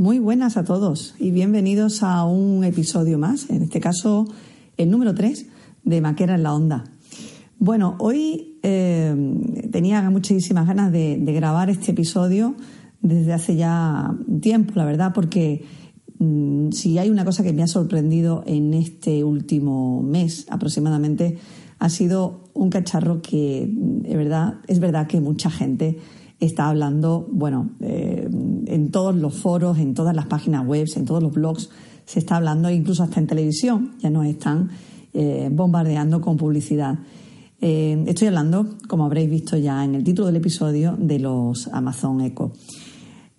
Muy buenas a todos y bienvenidos a un episodio más, en este caso el número 3 de Maquera en la Onda. Bueno, hoy eh, tenía muchísimas ganas de, grabar este episodio desde hace ya tiempo, la verdad, porque mm, si hay una cosa que me ha sorprendido en este último mes aproximadamente, ha sido un cacharro que, de verdad, es verdad que mucha gente está hablando, bueno, eh, en todos los foros, en todas las páginas web, en todos los blogs, se está hablando, incluso hasta en televisión, ya nos están eh, bombardeando con publicidad. Eh, estoy hablando, como habréis visto ya en el título del episodio, de los Amazon Echo.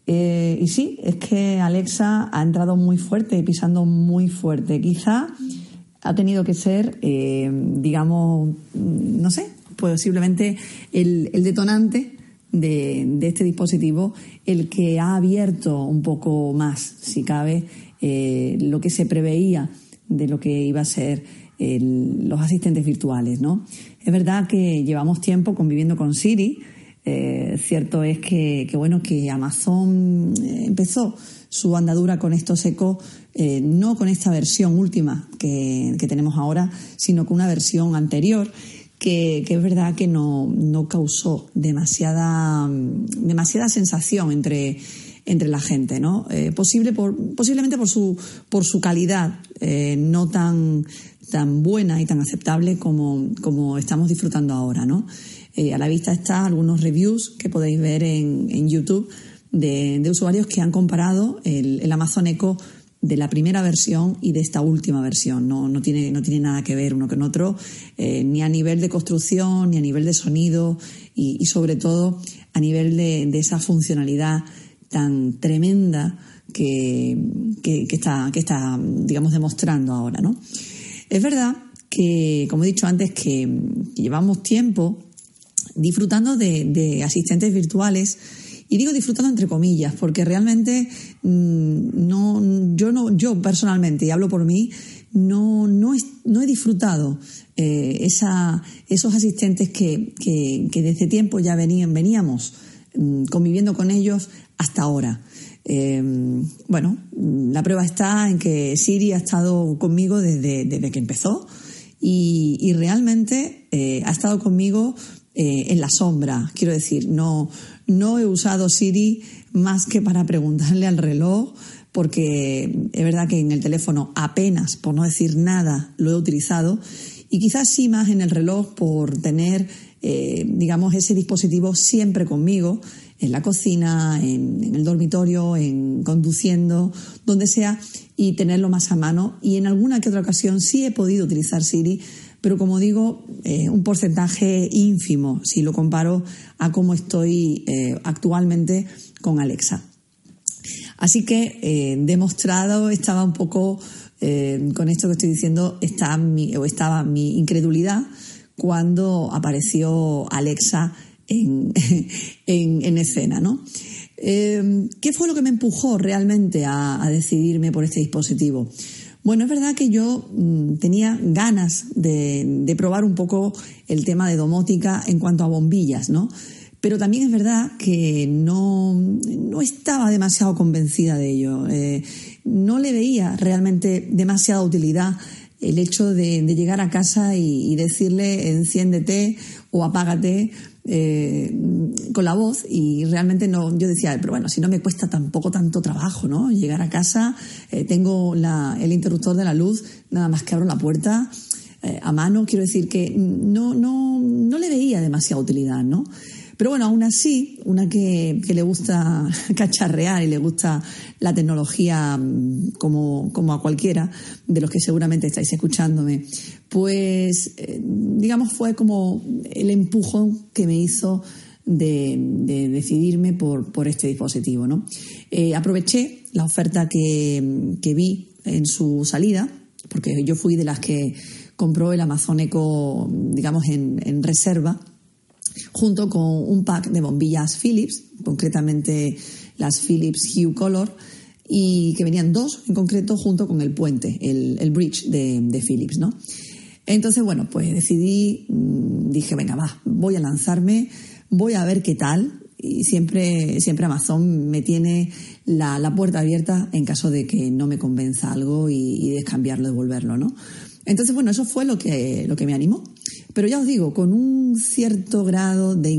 y sí, es que Alexa ha entrado muy fuerte, pisando muy fuerte. Quizá ha tenido que ser, digamos, no sé, posiblemente el, el detonante de, este dispositivo el que ha abierto un poco más, si cabe, eh, lo que se preveía de lo que iba a ser los asistentes virtuales, ¿no? Es verdad que llevamos tiempo conviviendo con Siri. Eh, cierto es que, bueno que Amazon eh, empezó su andadura con estos ecos no con esta versión última que, que tenemos ahora, sino con una versión anterior que, es verdad que no, causó demasiada, demasiada sensación entre, entre la gente, ¿no? Eh, posible posiblemente por su, por su calidad eh, no tan, tan buena y tan aceptable como, como estamos disfrutando ahora, ¿no? Eh, a la vista están algunos reviews que podéis ver en, en YouTube de, de, usuarios que han comparado el, el Amazon Echo de la primera versión y de esta última versión. No, no, tiene, no tiene nada que ver uno con otro, eh, ni a nivel de construcción, ni a nivel de sonido y, sobre todo a nivel de, esa funcionalidad tan tremenda que, que, está, que está, digamos, demostrando ahora. ¿no? Es verdad que, como he dicho antes, que, llevamos tiempo disfrutando de asistentes virtuales y digo disfrutando entre comillas, porque realmente mm, no, yo no, yo personalmente, y hablo por mí, no, no, he, disfrutado eh, esa, esos asistentes que, que, desde tiempo ya venían, veníamos mm, conviviendo con ellos hasta ahora. Em, bueno, la prueba está en que Siri ha estado conmigo desde, desde que empezó y, realmente eh, ha estado conmigo eh, en la sombra. Quiero decir, no, no he usado Siri más que para preguntarle al reloj, porque es verdad que en el teléfono apenas, por no decir nada, lo he utilizado, y quizás sí más en el reloj por tener, eh, digamos, ese dispositivo siempre conmigo, en la cocina, en, el dormitorio, en conduciendo, donde sea, y tenerlo más a mano. Y en alguna que otra ocasión sí he podido utilizar Siri pero como digo, eh, un porcentaje ínfimo si lo comparo a cómo estoy eh, actualmente con Alexa. Así que eh, demostrado estaba un poco con esto que estoy diciendo está o estaba mi incredulidad cuando apareció Alexa en, en, escena, ¿no? ¿Qué fue lo que me empujó realmente a decidirme por este dispositivo? Bueno, es verdad que yo mm, tenía ganas de, probar un poco el tema de domótica en cuanto a bombillas, ¿no? Pero también es verdad que no, estaba demasiado convencida de ello. Eh, no le veía realmente demasiada utilidad el hecho de, llegar a casa y, decirle enciéndete o apágate eh, con la voz y realmente no, yo decía, pero bueno, si no me cuesta tampoco tanto trabajo, ¿no? Llegar a casa, eh, tengo el interruptor de la luz, nada más que abro la puerta eh, a mano, quiero decir que no, no, no le veía demasiada utilidad, ¿no? Pero bueno, aún así, una que, le gusta cacharrear y le gusta la tecnología mm, como, como a cualquiera de los que seguramente estáis escuchándome, pues eh, digamos fue como el empujón que me hizo de, decidirme por, por, este dispositivo. ¿no? Eh, aproveché la oferta que, que vi en su salida, porque yo fui de las que compró el Amazon Echo, digamos, en, reserva, junto con un pack de bombillas Philips, concretamente las Philips Hue Color, y que venían dos en concreto junto con el puente, el, bridge de, Philips, ¿no? Entonces, bueno, pues decidí, mm, dije, venga, va, voy a lanzarme, voy a ver qué tal. Y siempre, siempre Amazon me tiene la, puerta abierta en caso de que no me convenza algo y, y descambiarlo, devolverlo, ¿no? Entonces, bueno, eso fue lo que, lo que me animó. Pero ya os digo, con un cierto grado de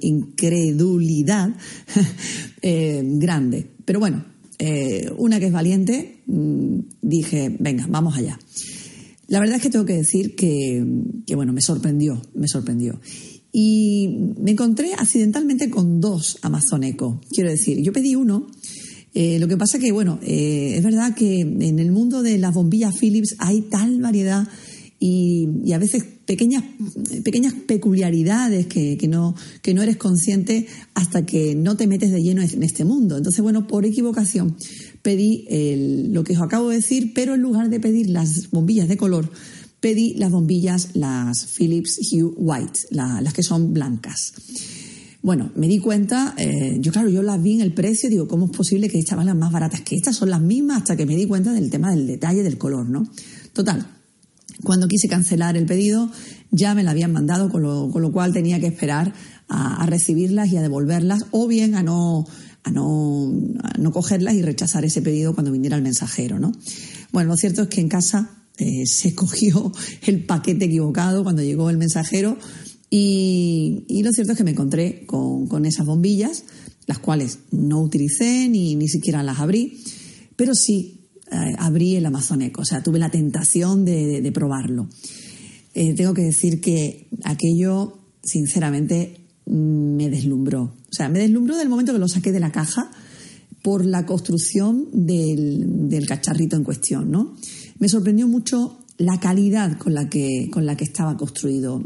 incredulidad eh, grande. Pero bueno, eh, una que es valiente, mm, dije, venga, vamos allá. La verdad es que tengo que decir que, que, bueno, me sorprendió, me sorprendió. Y me encontré accidentalmente con dos Amazon Echo. Quiero decir, yo pedí uno eh, lo que pasa que, bueno, eh, es verdad que en el mundo de las bombillas Philips hay tal variedad y, a veces pequeñas, pequeñas peculiaridades que, no, que no eres consciente hasta que no te metes de lleno en este mundo. Entonces, bueno, por equivocación pedí lo que os acabo de decir, pero en lugar de pedir las bombillas de color, pedí las bombillas, las Philips Hue White, las que son blancas. Bueno, me di cuenta, eh, yo claro, yo las vi en el precio, digo, ¿cómo es posible que estaban las más baratas que estas? Son las mismas hasta que me di cuenta del tema del detalle del color, ¿no? Total, cuando quise cancelar el pedido ya me la habían mandado, con lo, con lo cual tenía que esperar a, recibirlas y a devolverlas o bien a no, a no, no cogerlas y rechazar ese pedido cuando viniera el mensajero, ¿no? Bueno, lo cierto es que en casa eh, se cogió el paquete equivocado cuando llegó el mensajero y, lo cierto es que me encontré con, esas bombillas, las cuales no utilicé ni, ni siquiera las abrí, pero sí eh, abrí el Amazon Echo, o sea, tuve la tentación de, probarlo. Eh, tengo que decir que aquello, sinceramente, me deslumbró. O sea, me deslumbró del momento que lo saqué de la caja por la construcción del, del cacharrito en cuestión, ¿no? Me sorprendió mucho la calidad con la que, con la que estaba construido.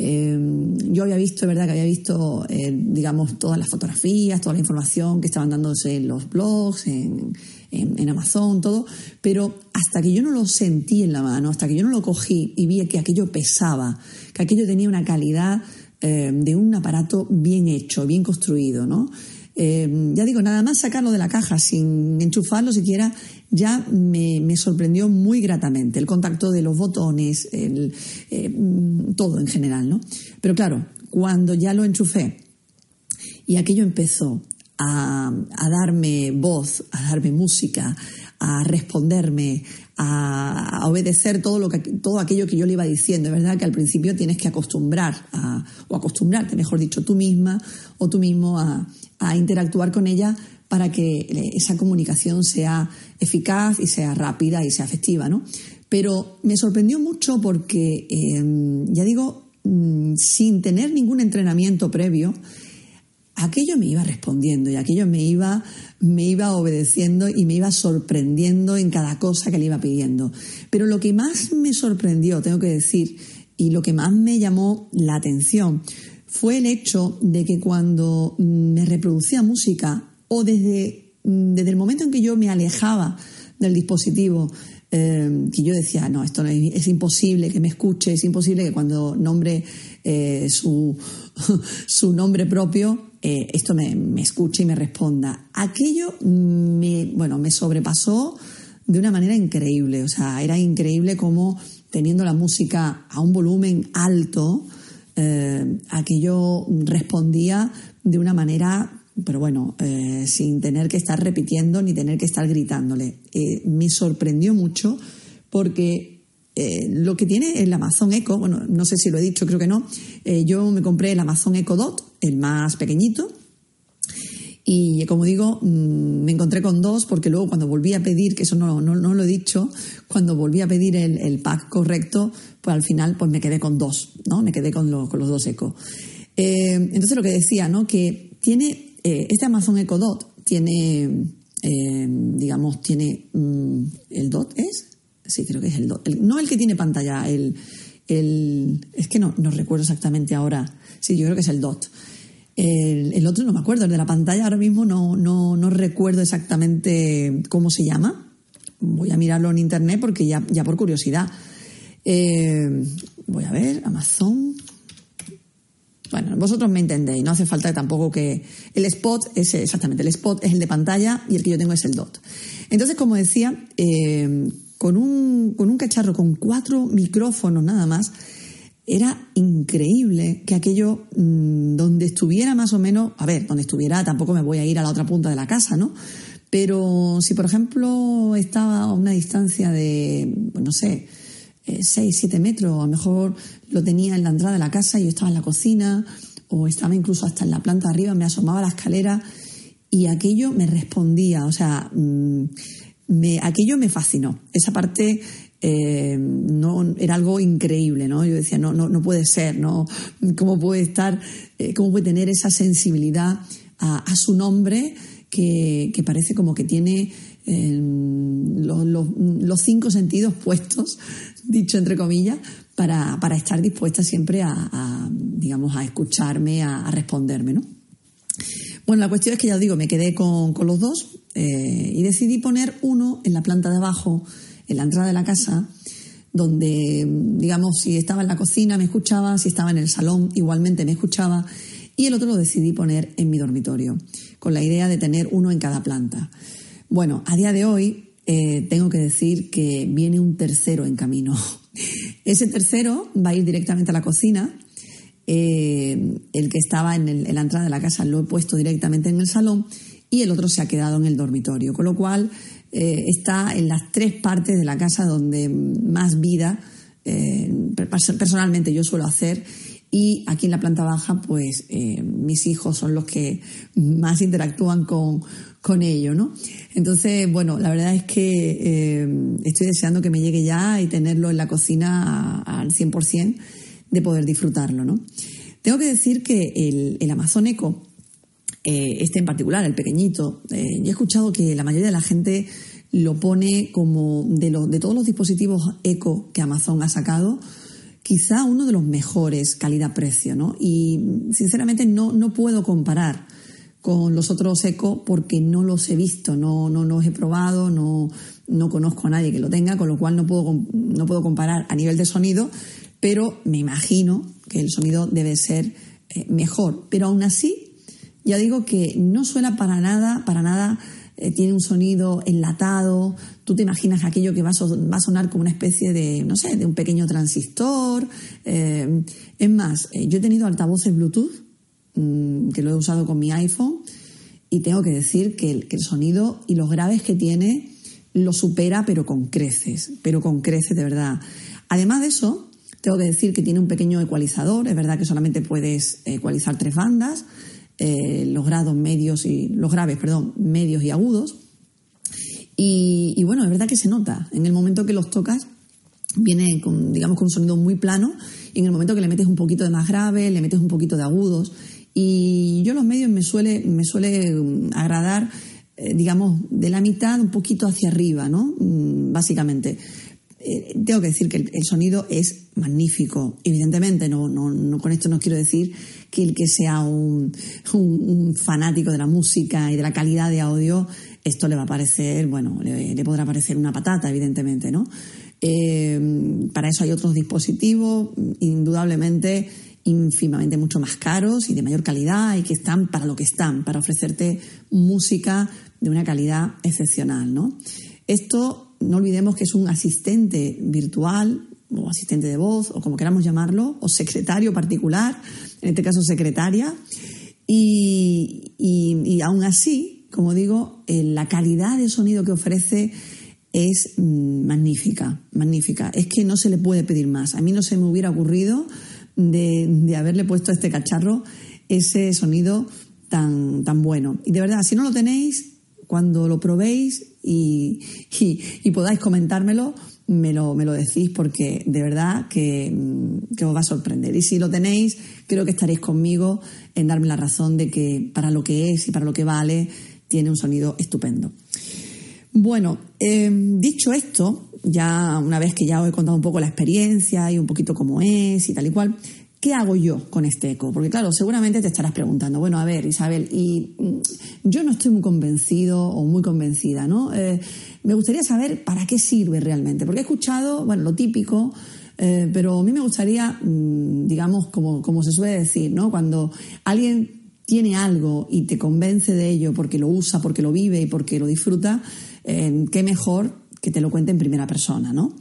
Em, yo había visto, es verdad que había visto, eh, digamos, todas las fotografías, toda la información que estaban dándose en los blogs, en, Amazon, todo, pero hasta que yo no lo sentí en la mano, hasta que yo no lo cogí y vi que aquello pesaba, que aquello tenía una calidad em, de un aparato bien hecho, bien construido, ¿no? Ya digo, nada más sacarlo de la caja sin enchufarlo siquiera, ya me, sorprendió muy gratamente el contacto de los botones, el, eh, todo en general, ¿no? Pero claro, cuando ya lo enchufé y aquello empezó a, darme voz, a darme música, a responderme, a, obedecer todo, lo que, todo aquello que yo le iba diciendo. Es verdad que al principio tienes que acostumbrar, o acostumbrarte, mejor dicho, tú misma o tú mismo a, a interactuar con ella para que esa comunicación sea eficaz y sea rápida y sea efectiva, ¿no? Pero me sorprendió mucho porque, em, ya digo, mm, sin tener ningún entrenamiento previo, aquello me iba respondiendo y aquello me iba, me iba obedeciendo y me iba sorprendiendo en cada cosa que le iba pidiendo. Pero lo que más me sorprendió, tengo que decir, y lo que más me llamó la atención, fue el hecho de que cuando me reproducía música o desde, mm, desde el momento en que yo me alejaba del dispositivo, eh, que yo decía, no, esto es, imposible que me escuche, es imposible que cuando nombre eh, su, su, nombre propio, eh, esto me, me, escuche y me responda. Aquello me, bueno, me sobrepasó de una manera increíble, o sea, era increíble como teniendo la música a un volumen alto, aquello respondía de una manera pero bueno, eh, sin tener que estar repitiendo ni tener que estar gritándole. Eh, me sorprendió mucho porque eh, lo que tiene el Amazon Echo, bueno, no sé si lo he dicho, creo que no, yo me compré el Amazon Echo Dot, el más pequeñito, y como digo, mm, me encontré con dos porque luego cuando volví a pedir, que eso no, no, lo he dicho, cuando volví a pedir el, pack correcto, pues al final pues me quedé con dos, ¿no? Me quedé con, con los dos Echo. Eh, entonces lo que decía, ¿no? Que tiene, eh, este Amazon Echo Dot tiene, eh, digamos, tiene mm, el Dot, ¿es? Sí, creo que es el Dot. no el que tiene pantalla, el, el, es que no, no recuerdo exactamente ahora. Sí, yo creo que es el Dot. El, otro no me acuerdo, el de la pantalla ahora mismo no, no, no recuerdo exactamente cómo se llama. Voy a mirarlo en internet porque ya, ya por curiosidad. voy a ver, Amazon vosotros me entendéis, no hace falta tampoco que... El spot es exactamente, el spot es el de pantalla y el que yo tengo es el dot. Entonces, como decía, eh, con, un, con un cacharro con cuatro micrófonos nada más, era increíble que aquello mm, donde estuviera más o menos, a ver, donde estuviera tampoco me voy a ir a la otra punta de la casa, ¿no? Pero si por ejemplo estaba a una distancia de, pues no sé, 6, eh, 7 metros, a lo mejor lo tenía en la entrada de la casa y yo estaba en la cocina, o estaba incluso hasta en la planta arriba, me asomaba a la escalera y aquello me respondía, o sea, mm, aquello me fascinó. Esa parte eh, no era algo increíble, ¿no? Yo decía, no, no, no puede ser, ¿no? ¿Cómo puede estar, eh, cómo puede tener esa sensibilidad a, su nombre que, que, parece como que tiene los, los, cinco sentidos puestos dicho entre comillas, para, para estar dispuesta siempre a, digamos, a escucharme, a, responderme, ¿no? Bueno, la cuestión es que ya os digo, me quedé con, con los dos eh, y decidí poner uno en la planta de abajo, en la entrada de la casa, donde, digamos, si estaba en la cocina me escuchaba, si estaba en el salón igualmente me escuchaba, y el otro lo decidí poner en mi dormitorio, con la idea de tener uno en cada planta. Bueno, a día de hoy eh, tengo que decir que viene un tercero en camino. Ese tercero va a ir directamente a la cocina. Eh, el que estaba en, la entrada de la casa lo he puesto directamente en el salón y el otro se ha quedado en el dormitorio, con lo cual eh, está en las tres partes de la casa donde más vida personalmente yo suelo hacer y aquí en la planta baja, pues mis hijos son los que más interactúan con, con ello, ¿no? Entonces, bueno, la verdad es que eh, estoy deseando que me llegue ya y tenerlo en la cocina al 100% de poder disfrutarlo, ¿no? Tengo que decir que el, Amazon Eco, eh, este en particular, el pequeñito, eh, yo he escuchado que la mayoría de la gente lo pone como de, de todos los dispositivos Eco que Amazon ha sacado, quizá uno de los mejores calidad-precio, ¿no? Y sinceramente no, no puedo comparar con los otros eco porque no los he visto, no, no los he probado, no, no conozco a nadie que lo tenga, con lo cual no puedo, no puedo comparar a nivel de sonido, pero me imagino que el sonido debe ser eh, mejor. Pero aún así, ya digo que no suena para nada, para nada eh, tiene un sonido enlatado, tú te imaginas aquello que va a, sonar como una especie de, no sé, de un pequeño transistor. Eh, es más, yo he tenido altavoces Bluetooth Mm, que lo he usado con mi iPhone y tengo que decir que el, sonido y los graves que tiene lo supera, pero con creces, pero con creces de verdad. Además de eso, tengo que decir que tiene un pequeño ecualizador, es verdad que solamente puedes ecualizar tres bandas, eh, los grados medios y los graves, perdón, medios y agudos. Y, bueno, es verdad que se nota. En el momento que los tocas, viene con, digamos, con un sonido muy plano, y en el momento que le metes un poquito de más grave, le metes un poquito de agudos, y yo los medios me suele, me suele mm, agradar, eh, digamos, de la mitad un poquito hacia arriba, ¿no? Mm, básicamente. Eh, tengo que decir que el, sonido es magnífico. Evidentemente, no, no, con esto no quiero decir que el que sea un, fanático de la música y de la calidad de audio, esto le va a parecer, bueno, le, podrá parecer una patata, evidentemente, ¿no? Eh, para eso hay otros dispositivos, indudablemente ínfimamente mucho más caros y de mayor calidad y que están para lo que están, para ofrecerte música de una calidad excepcional. ¿no? Esto no olvidemos que es un asistente virtual o asistente de voz o como queramos llamarlo, o secretario particular, en este caso secretaria, y, y, aún así, como digo, eh, la calidad de sonido que ofrece es mm, magnífica, magnífica. Es que no se le puede pedir más. A mí no se me hubiera ocurrido de, haberle puesto a este cacharro ese sonido tan, tan bueno. Y de verdad, si no lo tenéis, cuando lo probéis y, y, podáis comentármelo, me lo, me lo decís porque de verdad que, mm, que, os va a sorprender. Y si lo tenéis, creo que estaréis conmigo en darme la razón de que para lo que es y para lo que vale, tiene un sonido estupendo. Bueno, em, dicho esto, ya una vez que ya os he contado un poco la experiencia y un poquito cómo es y tal y cual, ¿qué hago yo con este eco? Porque claro, seguramente te estarás preguntando, bueno, a ver, Isabel, y mm, yo no estoy muy convencido o muy convencida, ¿no? Eh, me gustaría saber para qué sirve realmente, porque he escuchado, bueno, lo típico, eh, pero a mí me gustaría, mm, digamos, como, como se suele decir, ¿no? Cuando alguien tiene algo y te convence de ello porque lo usa, porque lo vive y porque lo disfruta, eh, qué mejor que te lo cuente en primera persona, ¿no?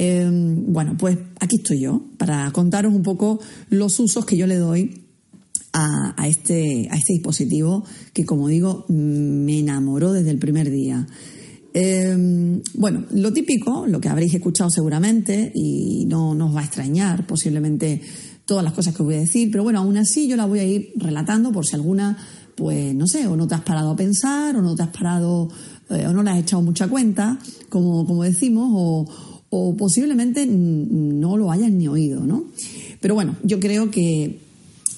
Eh, bueno, pues aquí estoy yo para contaros un poco los usos que yo le doy a, este, a este dispositivo que, como digo, me enamoró desde el primer día. Eh, bueno, lo típico, lo que habréis escuchado seguramente y no nos va a extrañar posiblemente todas las cosas que os voy a decir, pero bueno, aún así yo la voy a ir relatando por si alguna, pues no sé, o no te has parado a pensar, o no te has parado, eh, o no le has echado mucha cuenta, como, como decimos, o, o posiblemente no lo hayas ni oído, ¿no? Pero bueno, yo creo que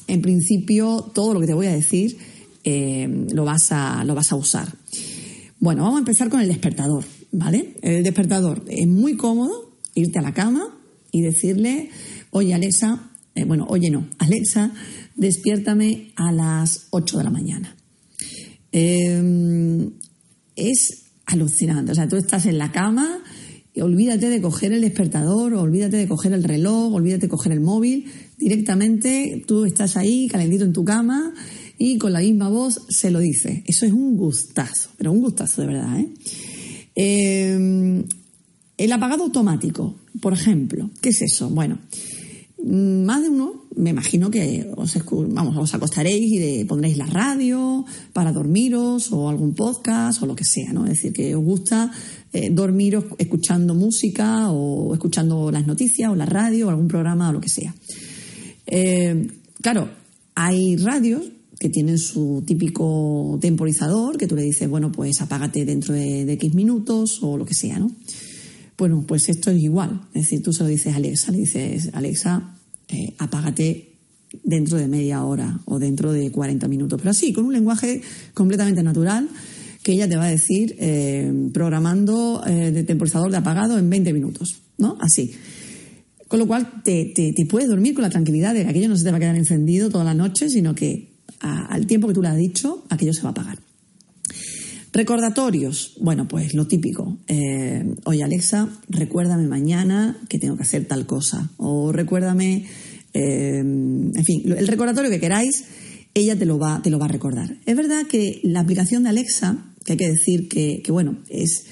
en principio todo lo que te voy a decir eh, lo, vas a, lo vas a usar. Bueno, vamos a empezar con el despertador, ¿vale? El despertador es muy cómodo irte a la cama y decirle, oye Alexa, eh, bueno, oye no, Alexa, despiértame a las 8 de la mañana. Em, es alucinante, o sea, tú estás en la cama, olvídate de coger el despertador, olvídate de coger el reloj, olvídate de coger el móvil, directamente tú estás ahí calentito en tu cama y con la misma voz se lo dice. Eso es un gustazo, pero un gustazo de verdad. ¿eh? Em, el apagado automático, por ejemplo, ¿qué es eso? Bueno, Mm, más de uno, me imagino que os, vamos, os acostaréis y pondréis la radio para dormiros o algún podcast o lo que sea, ¿no? Es decir, que os gusta eh, dormiros escuchando música o escuchando las noticias o la radio o algún programa o lo que sea. Eh, claro, hay radios que tienen su típico temporizador, que tú le dices, bueno, pues apágate dentro de, de X minutos o lo que sea, ¿no? Bueno, pues esto es igual. Es decir, tú se lo dices a Alexa, le dices, Alexa, eh, apágate dentro de media hora o dentro de 40 minutos. Pero así, con un lenguaje completamente natural que ella te va a decir eh, programando eh, de temporizador de apagado en 20 minutos, ¿no? Así. Con lo cual te, puedes dormir con la tranquilidad de que aquello no se te va a quedar encendido toda la noche, sino que al tiempo que tú le has dicho, aquello se va a apagar. Recordatorios. Bueno, pues lo típico. Eh, Oye, Alexa, recuérdame mañana que tengo que hacer tal cosa. O recuérdame. Eh, en fin, el recordatorio que queráis, ella te lo, va, te lo va a recordar. Es verdad que la aplicación de Alexa, que hay que decir que, bueno, es,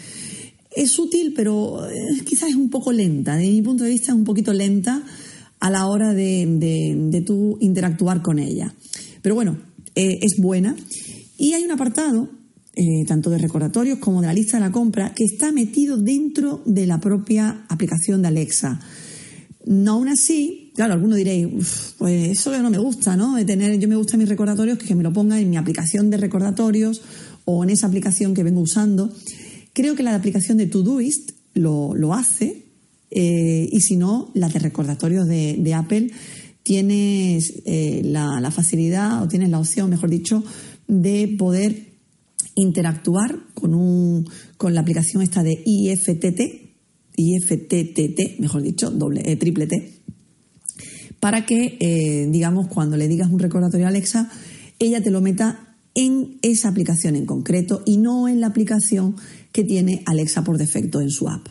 es útil, pero eh, quizás es un poco lenta. Desde mi punto de vista, es un poquito lenta a la hora de, de, tú interactuar con ella. Pero bueno, es buena. Y hay un apartado eh, tanto de recordatorios como de la lista de la compra, que está metido dentro de la propia aplicación de Alexa. No aún así, claro, alguno diréis, pues eso no me gusta, ¿no? De tener, yo me gusta mis recordatorios que me lo ponga en mi aplicación de recordatorios o en esa aplicación que vengo usando. Creo que la aplicación de Todoist lo, lo hace, eh, y si no, la de recordatorios de, Apple tienes eh, la, facilidad o tienes la opción, mejor dicho, de poder interactuar con, un, con la aplicación esta de IFTT, IFTTT, mejor dicho, eh, triple T, para que, digamos, cuando le digas un recordatorio a Alexa, ella te lo meta en esa aplicación en concreto y no en la aplicación que tiene Alexa por defecto en su app.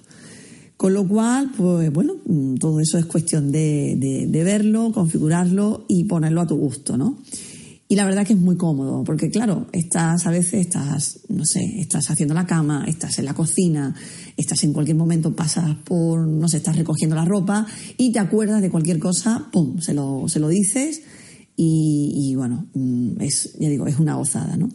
Con lo cual, pues bueno, mm, todo eso es cuestión de, de verlo, configurarlo y ponerlo a tu gusto, ¿no? Y la verdad que es muy cómodo, porque claro, estás a veces, estás, no sé, estás haciendo la cama, estás en la cocina, estás en cualquier momento, pasas por, no sé, estás recogiendo la ropa y te acuerdas de cualquier cosa, ¡pum!, se lo, se lo dices y, bueno, mm, es, ya digo, es una gozada, ¿no?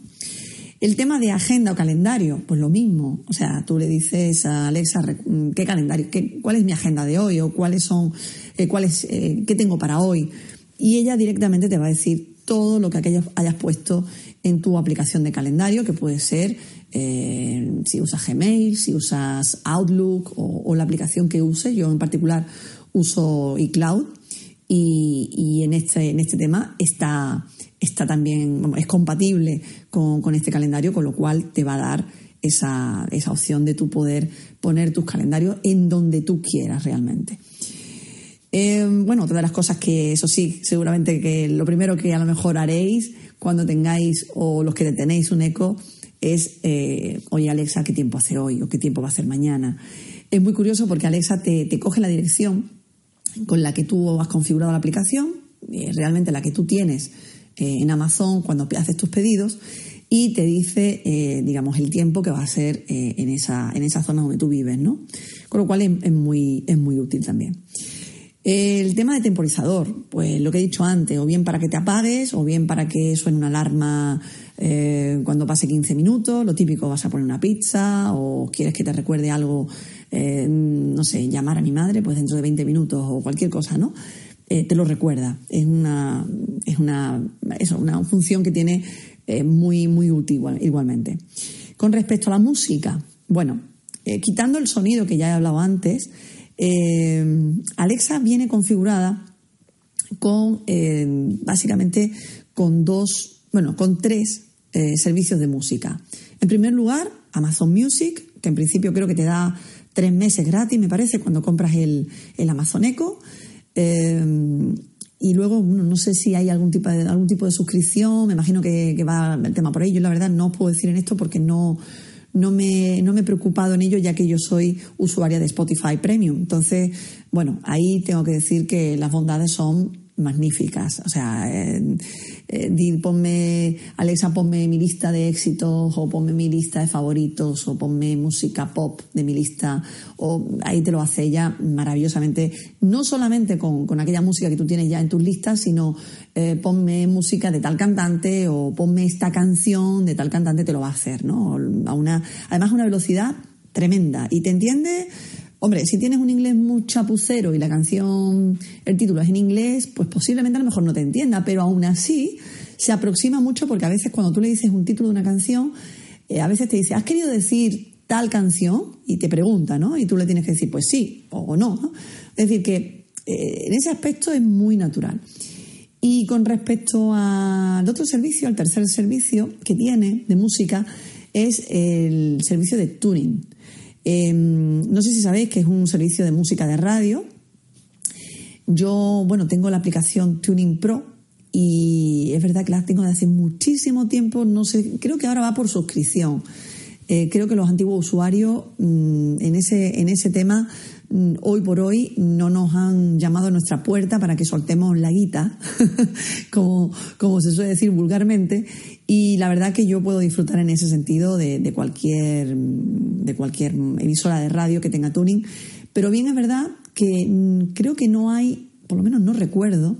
El tema de agenda o calendario, pues lo mismo. O sea, tú le dices a Alexa mm, qué calendario, qué, cuál es mi agenda de hoy o cuáles son, eh, cuáles, eh, qué tengo para hoy. Y ella directamente te va a decir todo lo que hayas puesto en tu aplicación de calendario, que puede ser eh, si usas Gmail, si usas Outlook o, la aplicación que uses. Yo en particular uso iCloud y, en, este, en este tema está, está también, es compatible con, con, este calendario, con lo cual te va a dar esa, esa opción de tu poder poner tus calendarios en donde tú quieras realmente. Eh, bueno, otra de las cosas que, eso sí, seguramente que lo primero que a lo mejor haréis cuando tengáis o los que tenéis un eco es, eh, oye Alexa, ¿qué tiempo hace hoy o qué tiempo va a hacer mañana? Es muy curioso porque Alexa te, coge la dirección con la que tú has configurado la aplicación, eh, realmente la que tú tienes en Amazon cuando haces tus pedidos y te dice, digamos, el tiempo que va a ser en, esa, en esa zona donde tú vives, ¿no? Con lo cual es, muy, es muy útil también. El tema de temporizador, pues lo que he dicho antes, o bien para que te apagues, o bien para que suene una alarma eh, cuando pase 15 minutos, lo típico, vas a poner una pizza, o quieres que te recuerde algo, eh, no sé, llamar a mi madre, pues dentro de 20 minutos, o cualquier cosa, ¿no? Eh, te lo recuerda. Es una, es una, eso, una función que tiene muy, muy útil igualmente. Con respecto a la música, bueno, quitando el sonido que ya he hablado antes, eh, Alexa viene configurada con eh, básicamente con dos, bueno, con tres eh, servicios de música. En primer lugar, Amazon Music, que en principio creo que te da tres meses gratis, me parece, cuando compras el, Amazon Echo. y luego, no sé si hay algún tipo de, algún tipo de suscripción, me imagino que, que va el tema por ahí. Yo la verdad no os puedo decir en esto porque no, no me, no me he preocupado en ello ya que yo soy usuaria de Spotify Premium. Entonces, bueno, ahí tengo que decir que las bondades son magníficas. O sea, eh, eh, ponme, Alexa, ponme mi lista de éxitos o ponme mi lista de favoritos o ponme música pop de mi lista o ahí te lo hace ella maravillosamente, no solamente con, aquella música que tú tienes ya en tus listas, sino eh, ponme música de tal cantante o ponme esta canción de tal cantante, te lo va a hacer, ¿no? A una, además a una velocidad tremenda y te entiende Hombre, si tienes un inglés muy chapucero y la canción, el título es en inglés, pues posiblemente a lo mejor no te entienda, pero aún así se aproxima mucho porque a veces cuando tú le dices un título de una canción, eh, a veces te dice, ¿has querido decir tal canción? Y te pregunta, ¿no? Y tú le tienes que decir, pues sí o no. ¿no? Es decir, que eh, en ese aspecto es muy natural. Y con respecto al otro servicio, al tercer servicio que tiene de música, es el servicio de tuning. Em, no sé si sabéis que es un servicio de música de radio. Yo, bueno, tengo la aplicación Tuning Pro y es verdad que la tengo desde hace muchísimo tiempo. No sé, creo que ahora va por suscripción. Eh, creo que los antiguos usuarios mm, en, ese, en ese tema hoy por hoy no nos han llamado a nuestra puerta para que soltemos la guita, como, como se suele decir vulgarmente, y la verdad que yo puedo disfrutar en ese sentido de, cualquier, de cualquier emisora de radio que tenga tuning. Pero bien es verdad que mm, creo que no hay, por lo menos no recuerdo,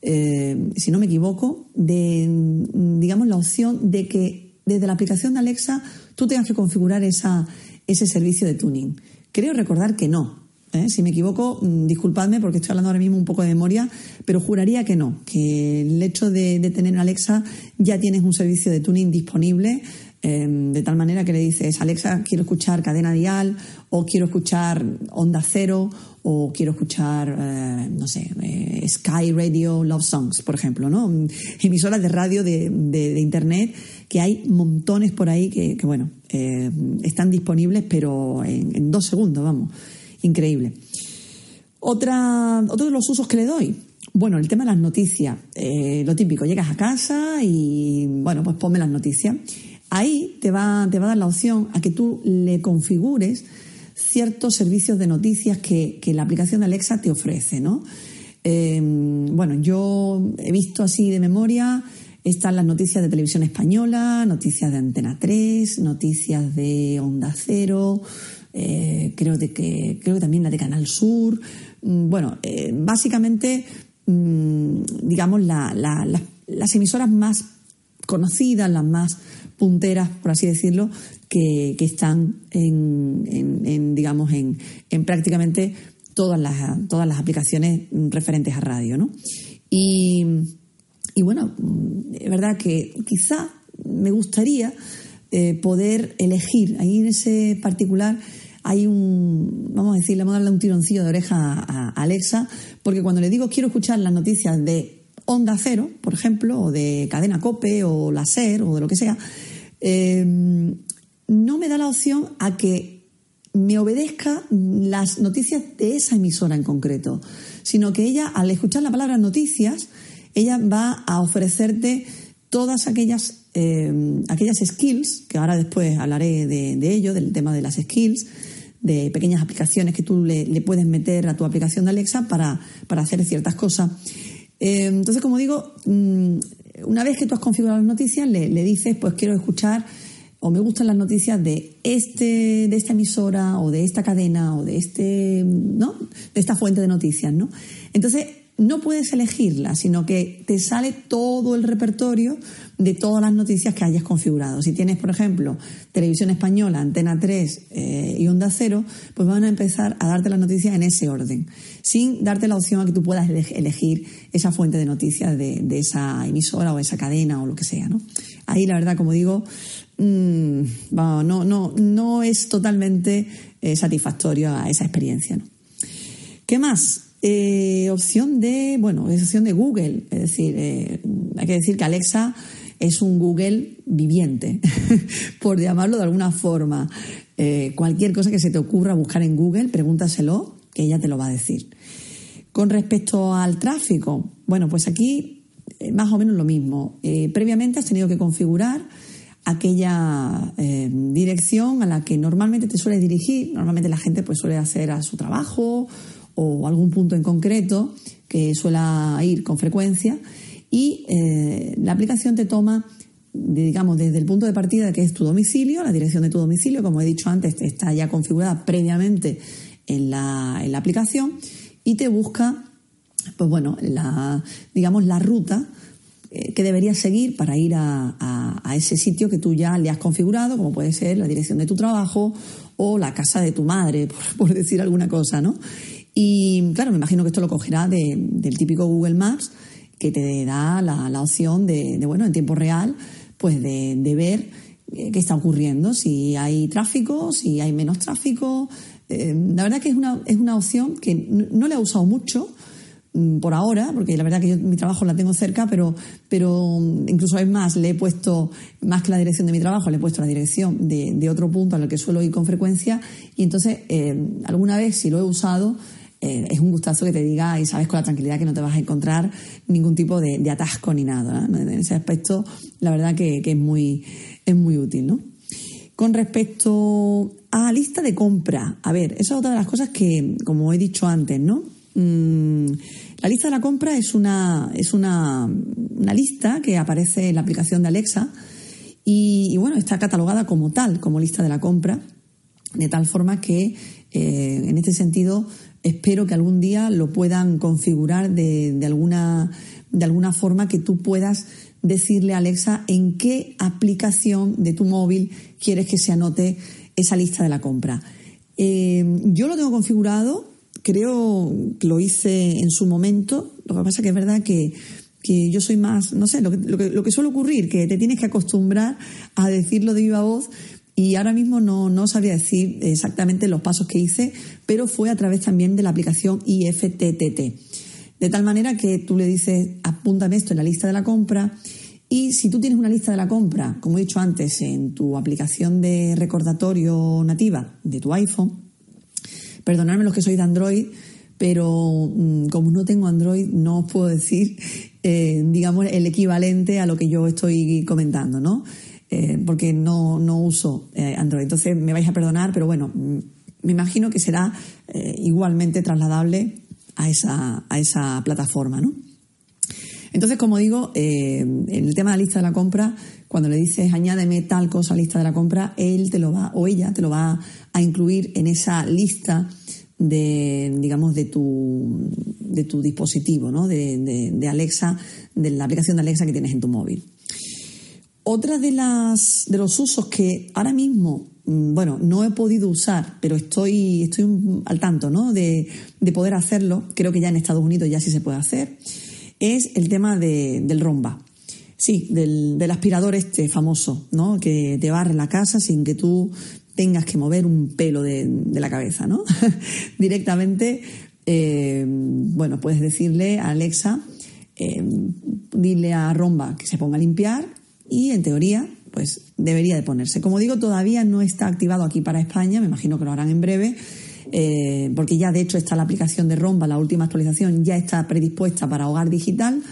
eh, si no me equivoco, de, mm, digamos, la opción de que desde la aplicación de Alexa tú tengas que configurar esa, ese servicio de tuning. Creo recordar que no, ¿eh? Si me equivoco, mm, disculpadme porque estoy hablando ahora mismo un poco de memoria, pero juraría que no, que el hecho de, tener Alexa ya tienes un servicio de tuning disponible. Em, de tal manera que le dices, Alexa, quiero escuchar cadena dial, o quiero escuchar onda cero, o quiero escuchar, eh, no sé, eh, Sky Radio Love Songs, por ejemplo, ¿no? Emisoras de radio de, Internet que hay montones por ahí que, bueno, están disponibles, pero en dos segundos, vamos increíble. Otra, otro de los usos que le doy, bueno, el tema de las noticias, eh, lo típico, llegas a casa y, bueno, pues ponme las noticias. Ahí te va, te va a dar la opción a que tú le configures ciertos servicios de noticias que, la aplicación de Alexa te ofrece, ¿no? Eh, bueno, yo he visto así de memoria, están las noticias de televisión española, noticias de Antena 3, noticias de Onda Cero, eh, creo, de que, creo que también la de Canal Sur. Mm, bueno, eh, básicamente, mm, digamos, las emisoras más conocidas, las más punteras, por así decirlo, que, están en, digamos, en, prácticamente todas las, todas las aplicaciones referentes a radio, ¿no? Y, y bueno, mm, es verdad que quizá me gustaría eh, poder elegir. Ahí en ese particular hay un, vamos a decir, le vamos a darle un tironcillo de oreja a, Alexa, porque cuando le digo quiero escuchar las noticias de Onda Cero, por ejemplo, o de Cadena Cope, o La SER, o de lo que sea, eh, no me da la opción a que me obedezca las noticias de esa emisora en concreto, sino que ella, al escuchar la palabra noticias, ella va a ofrecerte todas aquellas, eh, aquellas skills, que ahora después hablaré de, ello, del tema de las skills, de pequeñas aplicaciones que tú le, puedes meter a tu aplicación de Alexa para, hacer ciertas cosas. Eh, entonces, como digo, mm, una vez que tú has configurado las noticias, le, le dices, pues quiero escuchar o me gustan las noticias de este de esta emisora o de esta cadena o de este no de esta fuente de noticias no entonces no puedes elegirla sino que te sale todo el repertorio de todas las noticias que hayas configurado si tienes por ejemplo televisión española antena 3 eh, y onda cero pues van a empezar a darte las noticias en ese orden sin darte la opción a que tú puedas elegir esa fuente de noticias de, esa emisora o esa cadena o lo que sea no ahí la verdad como digo Mm, no, no, no es totalmente eh, satisfactorio a esa experiencia. ¿Qué más? Eh, opción de, bueno, es opción de Google. Es decir, eh, hay que decir que Alexa es un Google viviente, por llamarlo de alguna forma. cualquier cosa que se te ocurra buscar en Google, pregúntaselo, que ella te lo va a decir. Con respecto al tráfico, bueno, pues aquí más o menos lo mismo. previamente has tenido que configurar aquella eh, dirección a la que normalmente te suele dirigir. Normalmente la gente pues suele hacer a su trabajo o algún punto en concreto que suele ir con frecuencia y eh, la aplicación te toma digamos desde el punto de partida que es tu domicilio, la dirección de tu domicilio, como he dicho antes, está ya configurada previamente en la, en la aplicación y te busca pues bueno, la digamos la ruta eh, que deberías seguir para ir a, ese sitio que tú ya le has configurado, como puede ser la dirección de tu trabajo o la casa de tu madre, por, decir alguna cosa, ¿no? Y claro, me imagino que esto lo cogerá del típico Google Maps que te da la, opción de, bueno, en tiempo real, pues de, ver eh, qué está ocurriendo, si hay tráfico, si hay menos tráfico. Eh, la verdad que es una, es una opción que no le he usado mucho, Mm, por ahora, porque la verdad que yo mi trabajo la tengo cerca, pero, pero mm, incluso es más, le he puesto, más que la dirección de mi trabajo, le he puesto la dirección de, otro punto al que suelo ir con frecuencia y entonces eh, alguna vez si lo he usado, eh, es un gustazo que te diga y sabes con la tranquilidad que no te vas a encontrar ningún tipo de, atasco ni nada. En ese aspecto, la verdad que, es, muy, es muy útil. ¿no? Con respecto a lista de compra, a ver, esa es otra de las cosas que, como he dicho antes, ¿no? Mm, la lista de la compra es una, es una, lista que aparece en la aplicación de Alexa y, bueno, está catalogada como tal, como lista de la compra, de tal forma que eh, en este sentido espero que algún día lo puedan configurar de, alguna, de alguna forma que tú puedas decirle a Alexa en qué aplicación de tu móvil quieres que se anote esa lista de la compra. Eh, yo lo tengo configurado creo que lo hice en su momento. Lo que pasa que es verdad que, yo soy más, no sé, lo que, lo, que, suele ocurrir, que te tienes que acostumbrar a decirlo de viva voz y ahora mismo no, no sabría decir exactamente los pasos que hice, pero fue a través también de la aplicación IFTTT. De tal manera que tú le dices, apúntame esto en la lista de la compra y si tú tienes una lista de la compra, como he dicho antes, en tu aplicación de recordatorio nativa de tu iPhone, Perdonadme los que sois de Android, pero mm, como no tengo Android, no os puedo decir, eh, digamos, el equivalente a lo que yo estoy comentando, ¿no? Eh, porque no, no uso eh, Android. Entonces me vais a perdonar, pero bueno, me imagino que será igualmente trasladable a esa, a esa plataforma, ¿no? Entonces, como digo, en el tema de la lista de la compra, cuando le dices añádeme tal cosa a la lista de la compra, él te lo va, o ella te lo va a incluir en esa lista de, digamos, de tu, de tu dispositivo, ¿no? De, de, Alexa, de la aplicación de Alexa que tienes en tu móvil. Otra de las de los usos que ahora mismo, mm, bueno, no he podido usar, pero estoy, estoy al tanto, ¿no? De, de poder hacerlo, creo que ya en Estados Unidos ya sí se puede hacer, es el tema de, del romba. Sí, del, del, aspirador este famoso, ¿no? Que te barre la casa sin que tú tengas que mover un pelo de, de la cabeza, ¿no? Directamente, eh, bueno, puedes decirle a Alexa, eh, dile a Romba que se ponga a limpiar y en teoría, pues debería de ponerse. Como digo, todavía no está activado aquí para España, me imagino que lo harán en breve. Eh, porque ya de hecho está la aplicación de Romba, la última actualización ya está predispuesta para hogar digital,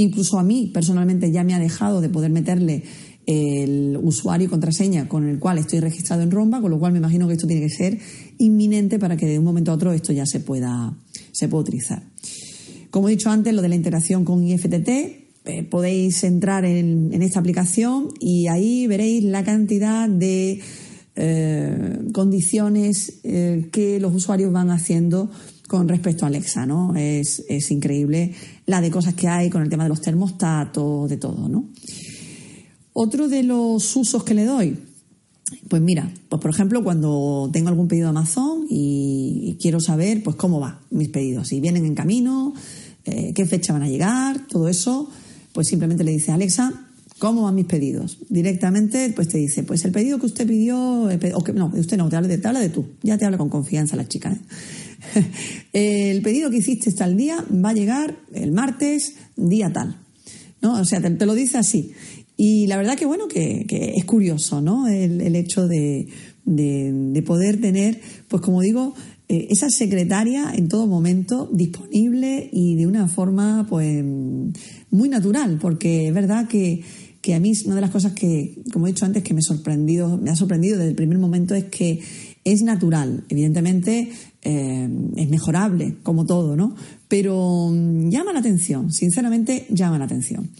Incluso a mí personalmente ya me ha dejado de poder meterle el usuario y contraseña con el cual estoy registrado en Romba, con lo cual me imagino que esto tiene que ser inminente para que de un momento a otro esto ya se pueda, se pueda utilizar. Como he dicho antes, lo de la integración con IFTT, eh, podéis entrar en, esta aplicación y ahí veréis la cantidad de eh, condiciones eh, que los usuarios van haciendo con respecto a Alexa, ¿no? Es, es, increíble la de cosas que hay con el tema de los termostatos, de todo, ¿no? Otro de los usos que le doy, pues mira, pues por ejemplo, cuando tengo algún pedido de Amazon y, quiero saber, pues cómo va mis pedidos, si vienen en camino, qué fecha van a llegar, todo eso, pues simplemente le dice Alexa, ¿Cómo van mis pedidos? Directamente, pues te dice, pues el pedido que usted pidió, o que, no, usted no, te habla, de, te habla de tú, ya te habla con confianza la chica. ¿eh? el pedido que hiciste tal día va a llegar el martes, día tal. ¿no? O sea, te, lo dice así. Y la verdad que bueno, que, es curioso, ¿no? El, hecho de, poder tener, pues como digo, eh, esa secretaria en todo momento disponible y de una forma, pues, muy natural, porque es verdad que, que a mí una de las cosas que, como he dicho antes, que me, sorprendido, me ha sorprendido desde el primer momento es que es natural. Evidentemente, eh, es mejorable, como todo, ¿no? Pero mm, llama la atención, sinceramente llama la atención.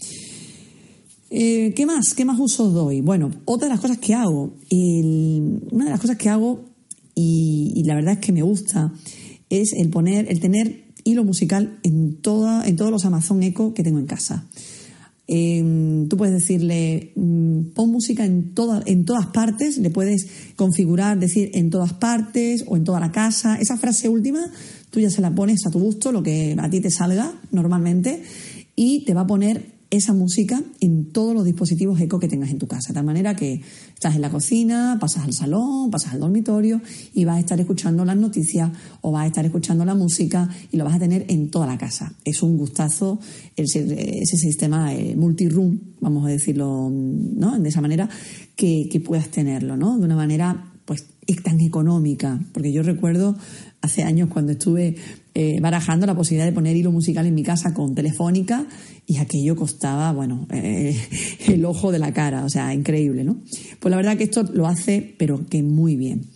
Eh, ¿Qué más? ¿Qué más usos doy? Bueno, otra de las cosas que hago, una de las cosas que hago, y, la verdad es que me gusta, es el poner, el tener hilo musical en, toda, en todos los Amazon Echo que tengo en casa. Em, tú puedes decirle, mm, pon música en, en todas partes, le puedes configurar, decir en todas partes o en toda la casa. Esa frase última, tú ya se la pones a tu gusto, lo que a ti te salga normalmente, y te va a poner esa música en todos los dispositivos eco que tengas en tu casa. De tal manera que estás en la cocina, pasas al salón, pasas al dormitorio y vas a estar escuchando las noticias o vas a estar escuchando la música y lo vas a tener en toda la casa. Es un gustazo ese, sistema eh, multi-room, vamos a decirlo ¿no? de esa manera, que, que puedas tenerlo, ¿no? De una manera pues es tan económica, porque yo recuerdo hace años cuando estuve eh, barajando la posibilidad de poner hilo musical en mi casa con telefónica y aquello costaba, bueno, eh, el ojo de la cara, o sea, increíble, ¿no? Pues la verdad que esto lo hace, pero que muy bien.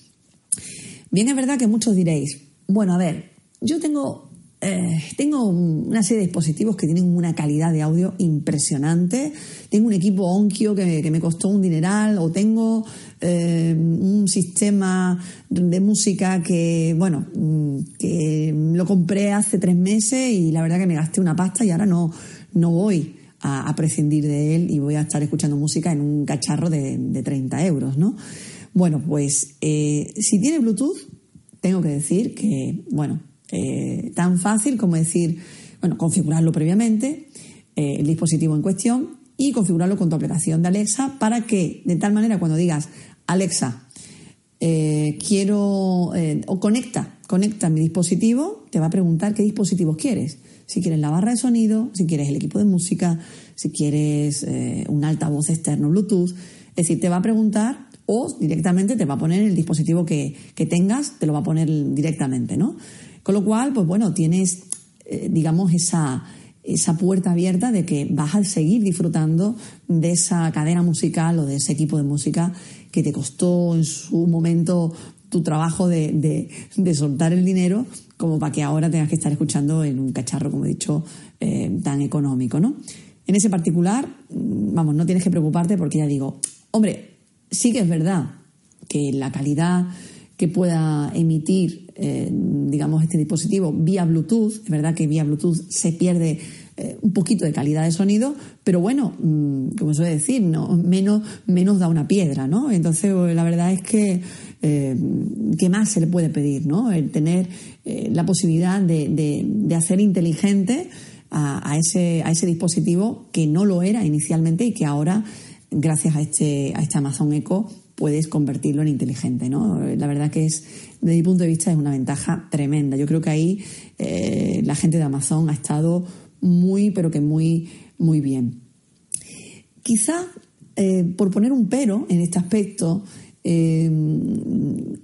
Bien, es verdad que muchos diréis, bueno, a ver, yo tengo eh, tengo una serie de dispositivos que tienen una calidad de audio impresionante. Tengo un equipo Onkyo que, me costó un dineral o tengo eh, un sistema de música que, bueno, mm, que lo compré hace tres meses y la verdad que me gasté una pasta y ahora no, no voy a, prescindir de él y voy a estar escuchando música en un cacharro de, de 30 euros, ¿no? Bueno, pues eh, si tiene Bluetooth, tengo que decir que, bueno, eh, tan fácil como decir, bueno, configurarlo previamente, el dispositivo en cuestión, y configurarlo con tu aplicación de Alexa para que, de tal manera, cuando digas, Alexa, eh, quiero, o conecta, conecta mi dispositivo, te va a preguntar qué dispositivos quieres. Si quieres la barra de sonido, si quieres el equipo de música, si quieres un altavoz externo Bluetooth. Es decir, te va a preguntar o directamente te va a poner el dispositivo que, que tengas, te lo va a poner directamente, ¿no? Con lo cual, pues bueno, tienes, eh, digamos, esa, esa puerta abierta de que vas a seguir disfrutando de esa cadena musical o de ese equipo de música que te costó en su momento tu trabajo de, soltar el dinero como para que ahora tengas que estar escuchando en un cacharro, como he dicho, eh, tan económico, ¿no? En ese particular, mm, vamos, no tienes que preocuparte porque ya digo, hombre, sí que es verdad que la calidad que pueda emitir, eh, digamos, este dispositivo vía Bluetooth. Es verdad que vía Bluetooth se pierde eh, un poquito de calidad de sonido, pero bueno, mm, como suele decir, no, menos, menos da una piedra, ¿no? Entonces, la verdad es que, eh, ¿qué más se le puede pedir, ¿no? El tener la posibilidad de, de, hacer inteligente a, ese, a ese dispositivo que no lo era inicialmente y que ahora, gracias a este, a este Amazon Echo, puedes convertirlo en inteligente, ¿no? La verdad que es, desde mi punto de vista, es una ventaja tremenda. Yo creo que ahí eh, la gente de Amazon ha estado muy, pero que muy, muy bien. Quizá, eh, por poner un pero en este aspecto, eh,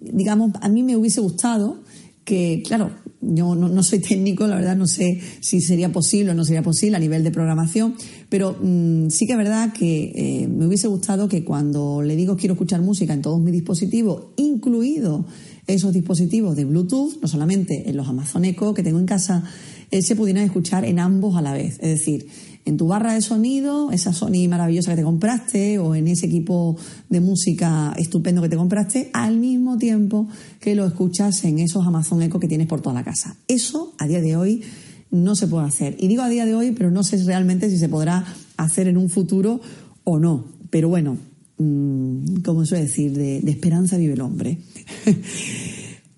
digamos, a mí me hubiese gustado que, claro, yo no, soy técnico, la verdad no sé si sería posible o no sería posible a nivel de programación, pero mm, sí que es verdad que eh, me hubiese gustado que cuando le digo quiero escuchar música en todos mis dispositivos, incluidos esos dispositivos de Bluetooth, no solamente en los Amazon Echo que tengo en casa, se pudieran escuchar en ambos a la vez. Es decir, en tu barra de sonido, esa Sony maravillosa que te compraste, o en ese equipo de música estupendo que te compraste, al mismo tiempo que lo escuchas en esos Amazon Echo que tienes por toda la casa. Eso, a día de hoy, no se puede hacer. Y digo a día de hoy, pero no sé realmente si se podrá hacer en un futuro o no. Pero bueno, mm, como suele decir, de, esperanza vive el hombre.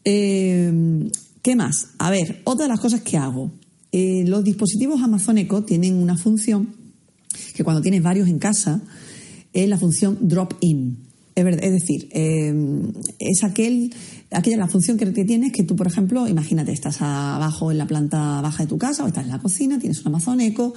Eh, ¿Qué más? A ver, otra de las cosas que hago. Eh, los dispositivos Amazon Echo tienen una función que cuando tienes varios en casa es la función drop-in. Es, decir, eh, es aquel, aquella la función que, tienes que tú, por ejemplo, imagínate, estás abajo en la planta baja de tu casa o estás en la cocina, tienes un Amazon Echo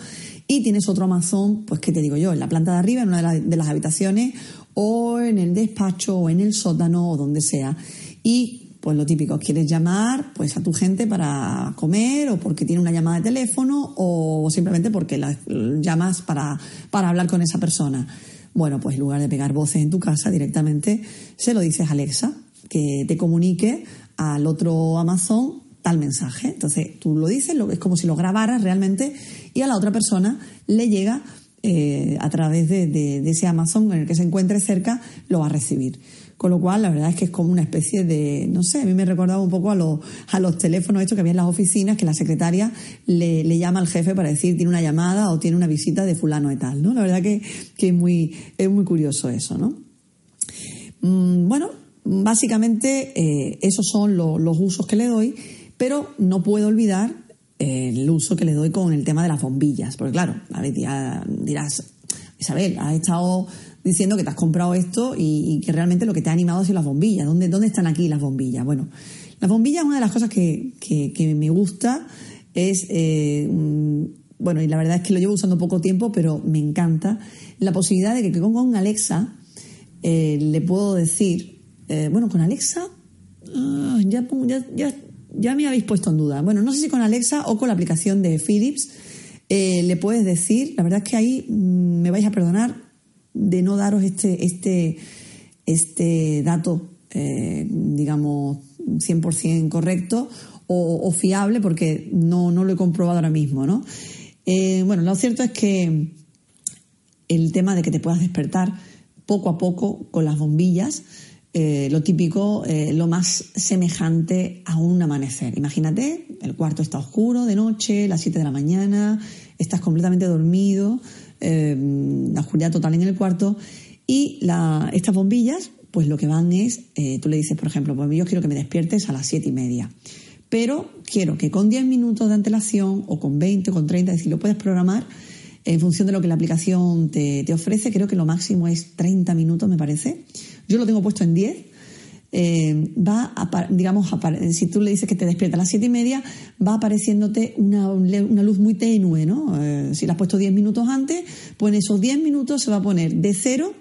y tienes otro Amazon, pues, ¿qué te digo yo? En la planta de arriba, en una de las habitaciones o en el despacho o en el sótano o donde sea. Y pues lo típico, quieres llamar pues a tu gente para comer o porque tiene una llamada de teléfono o simplemente porque la llamas para, para hablar con esa persona. Bueno, pues en lugar de pegar voces en tu casa directamente, se lo dices a Alexa, que te comunique al otro Amazon tal mensaje. Entonces tú lo dices, es como si lo grabaras realmente y a la otra persona le llega eh, a través de, de, ese Amazon en el que se encuentre cerca, lo va a recibir. Con lo cual, la verdad es que es como una especie de, no sé, a mí me recordaba un poco a los, a los teléfonos estos que había en las oficinas, que la secretaria le, le llama al jefe para decir tiene una llamada o tiene una visita de fulano y tal, ¿no? La verdad que, que es, muy, es muy curioso eso, ¿no? Mm, bueno, básicamente eh, esos son los usos que le doy, pero no puedo olvidar el uso que le doy con el tema de las bombillas, porque claro, a ver, dirás, Isabel, has estado diciendo que te has comprado esto y, que realmente lo que te ha animado es las bombillas. ¿Dónde, ¿Dónde están aquí las bombillas? Bueno, las bombillas, una de las cosas que, me gusta es, eh, bueno, y la verdad es que lo llevo usando poco tiempo, pero me encanta, la posibilidad de que, con Alexa eh, le puedo decir, eh, bueno, con Alexa ah, ya, ya, ya, me habéis puesto en duda. Bueno, no sé si con Alexa o con la aplicación de Philips le puedes decir, la verdad es que ahí mm, me vais a perdonar, de no daros este, este, este dato, eh, digamos, 100% correcto o, fiable, porque no, no, lo he comprobado ahora mismo, ¿no? Eh, bueno, lo cierto es que el tema de que te puedas despertar poco a poco con las bombillas, eh, lo típico, lo más semejante a un amanecer. Imagínate, el cuarto está oscuro de noche, las 7 de la mañana, estás completamente dormido, eh, la oscuridad total en el cuarto y estas bombillas pues lo que van es, eh, tú le dices, por ejemplo, pues yo quiero que me despiertes a las siete y media, pero quiero que con 10 minutos de antelación o con 20 o con 30, es decir, lo puedes programar en función de lo que la aplicación te, te ofrece, creo que lo máximo es 30 minutos, me parece. Yo lo tengo puesto en 10 eh, va, a, digamos, si tú le dices que te despierta a las siete y media, va apareciéndote una, una luz muy tenue, ¿no? Eh, si la has puesto 10 minutos antes, pues en esos 10 minutos se va a poner de 0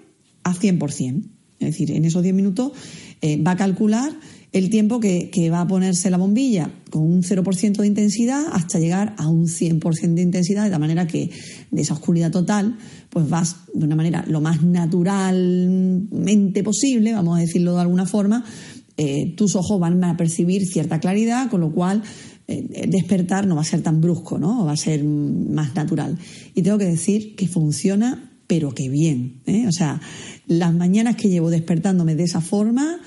a 100%. Es decir, en esos 10 minutos eh, va a calcular el tiempo que, va a ponerse la bombilla con un 0% de intensidad hasta llegar a un 100% de intensidad, de la manera que de esa oscuridad total, pues vas de una manera lo más naturalmente posible, vamos a decirlo de alguna forma, eh, tus ojos van a percibir cierta claridad, con lo cual eh, despertar no va a ser tan brusco, ¿no? Va a ser más natural. Y tengo que decir que funciona, pero que bien. ¿eh? O sea, las mañanas que llevo despertándome de esa forma,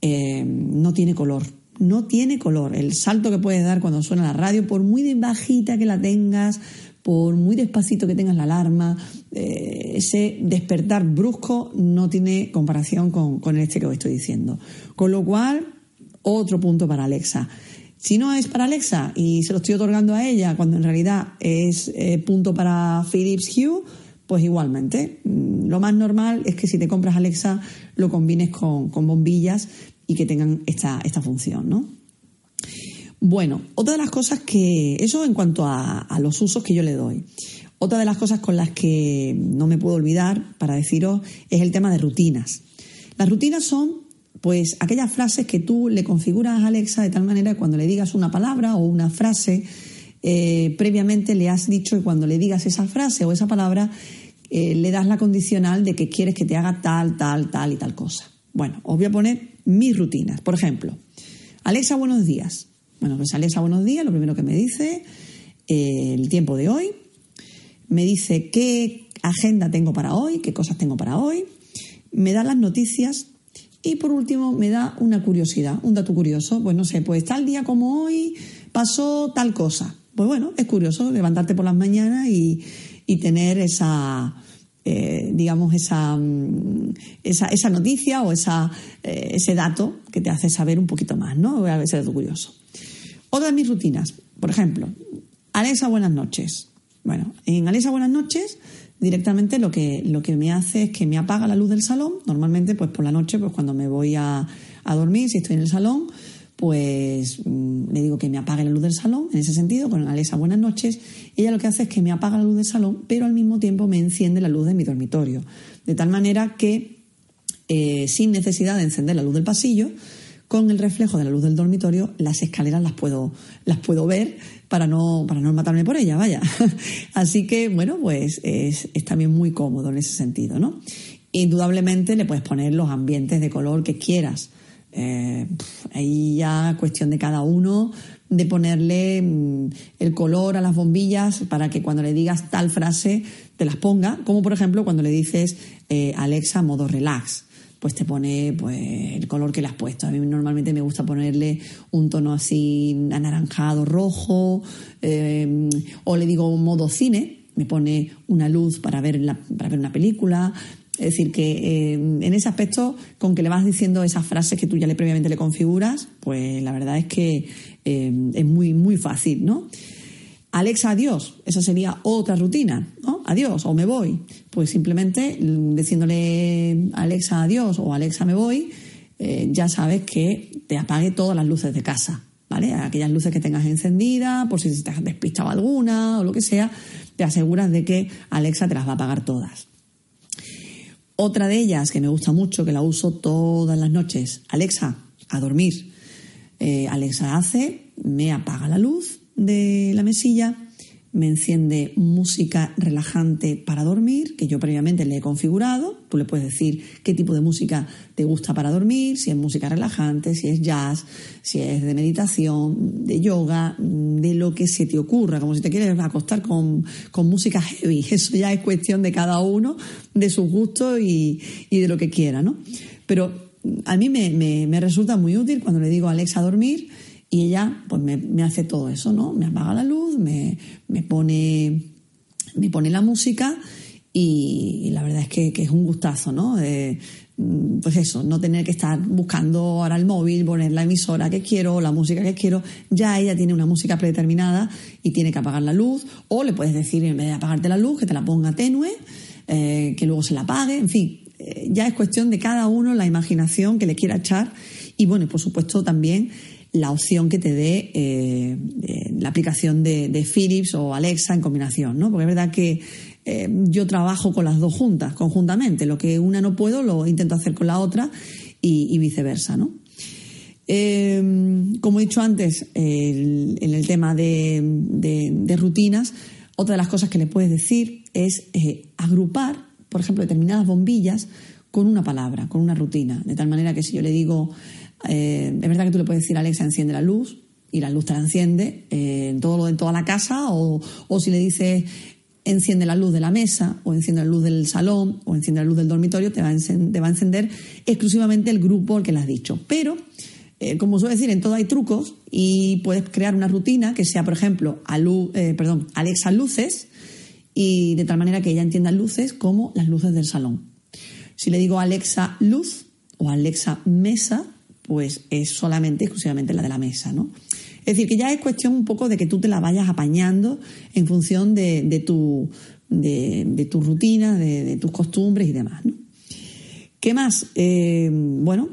eh, no tiene color. No tiene color. El salto que puedes dar cuando suena la radio, por muy bajita que la tengas, por muy despacito que tengas la alarma, eh, ese despertar brusco no tiene comparación con, con este que os estoy diciendo. Con lo cual, otro punto para Alexa. Si no es para Alexa y se lo estoy otorgando a ella cuando en realidad es eh, punto para Philips Hue, pues igualmente. Mm, lo más normal es que si te compras Alexa lo combines con, bombillas y que tengan esta, esta función, ¿no? Bueno, otra de las cosas que. Eso en cuanto a, los usos que yo le doy. Otra de las cosas con las que no me puedo olvidar para deciros es el tema de rutinas. Las rutinas son pues aquellas frases que tú le configuras a Alexa de tal manera que cuando le digas una palabra o una frase, eh, previamente le has dicho que cuando le digas esa frase o esa palabra, eh, le das la condicional de que quieres que te haga tal, tal, tal y tal cosa. Bueno, os voy a poner mis rutinas. Por ejemplo, Alexa, buenos días. Bueno, pues Alexa, buenos días, lo primero que me dice, eh, el tiempo de hoy, me dice qué agenda tengo para hoy, qué cosas tengo para hoy, me da las noticias y por último, me da una curiosidad, un dato curioso. Pues no sé, pues tal día como hoy pasó tal cosa. Pues bueno, es curioso levantarte por las mañanas y, tener esa, eh, digamos, esa, mm, esa, esa, noticia o esa, eh, ese dato que te hace saber un poquito más, ¿no? A dato curioso. Otra de mis rutinas, por ejemplo, Alexa, buenas noches. Bueno, en Alexa, buenas noches directamente lo que, lo que me hace es que me apaga la luz del salón. Normalmente, pues por la noche, pues cuando me voy a, dormir, si estoy en el salón, pues mm, le digo que me apague la luz del salón, en ese sentido, con Alexa buenas noches. Ella lo que hace es que me apaga la luz del salón, pero al mismo tiempo me enciende la luz de mi dormitorio. De tal manera que, eh, sin necesidad de encender la luz del pasillo, con el reflejo de la luz del dormitorio, las escaleras las puedo, las puedo ver para no, para no matarme por ella, vaya. Así que, bueno, pues es, también muy cómodo en ese sentido, ¿no? Indudablemente le puedes poner los ambientes de color que quieras. Eh, ahí ya cuestión de cada uno de ponerle mm, el color a las bombillas para que cuando le digas tal frase te las ponga, como por ejemplo cuando le dices eh, Alexa modo relax pues te pone pues, el color que le has puesto. A mí normalmente me gusta ponerle un tono así anaranjado, rojo, eh, o le digo modo cine, me pone una luz para ver, para ver una película. Es decir, que eh, en ese aspecto, con que le vas diciendo esas frases que tú ya le previamente le configuras, pues la verdad es que eh, es muy, muy fácil, ¿no? Alexa, adiós. Esa sería otra rutina, ¿no? Adiós o me voy. Pues simplemente mm, diciéndole Alexa, adiós o Alexa, me voy, eh, ya sabes que te apague todas las luces de casa, ¿vale? Aquellas luces que tengas encendidas, por si te has despistado alguna o lo que sea, te aseguras de que Alexa te las va a apagar todas. Otra de ellas que me gusta mucho, que la uso todas las noches, Alexa, a dormir. Eh, Alexa hace, me apaga la luz de la mesilla, me enciende música relajante para dormir, que yo previamente le he configurado. Tú le puedes decir qué tipo de música te gusta para dormir, si es música relajante, si es jazz, si es de meditación, de yoga, de lo que se te ocurra, como si te quieres acostar con, música heavy. Eso ya es cuestión de cada uno, de sus gustos y, de lo que quiera, ¿no? Pero a mí me, me resulta muy útil cuando le digo a Alexa dormir y ella pues me, hace todo eso, ¿no? Me apaga la luz, me, pone, me pone la música y, la verdad es que, es un gustazo, ¿no? pues eso, no tener que estar buscando ahora el móvil, poner la emisora que quiero, la música que quiero. Ya ella tiene una música predeterminada y tiene que apagar la luz. O le puedes decir, en vez de apagarte la luz, que te la ponga tenue, eh, que luego se la apague. En fin, eh, ya es cuestión de cada uno la imaginación que le quiera echar. Y bueno, por supuesto también la opción que te dé eh, eh, la aplicación de, Philips o Alexa en combinación, ¿no? Porque es verdad que eh, yo trabajo con las dos juntas, conjuntamente. Lo que una no puedo lo intento hacer con la otra y, viceversa, ¿no? como he dicho antes, en el tema de, rutinas, otra de las cosas que le puedes decir es agrupar, por ejemplo, determinadas bombillas con una palabra, con una rutina. De tal manera que si yo le digo eh, es verdad que tú le puedes decir Alexa enciende la luz y la luz te la enciende eh, en, todo, en toda la casa o, si le dices enciende la luz de la mesa o enciende la luz del salón o enciende la luz del dormitorio, te va a, encender, va a encender exclusivamente el grupo al que le has dicho. Pero, eh, como suele decir, en todo hay trucos y puedes crear una rutina que sea, por ejemplo, perdón, Alexa luces y de tal manera que ella entienda luces como las luces del salón. Si le digo Alexa luz o Alexa mesa, pues es solamente, exclusivamente la de la mesa, ¿no? Es decir, que ya es cuestión un poco de que tú te la vayas apañando en función de, tu, de, tu rutina, de, tus costumbres y demás. ¿no? ¿Qué más? Eh, bueno,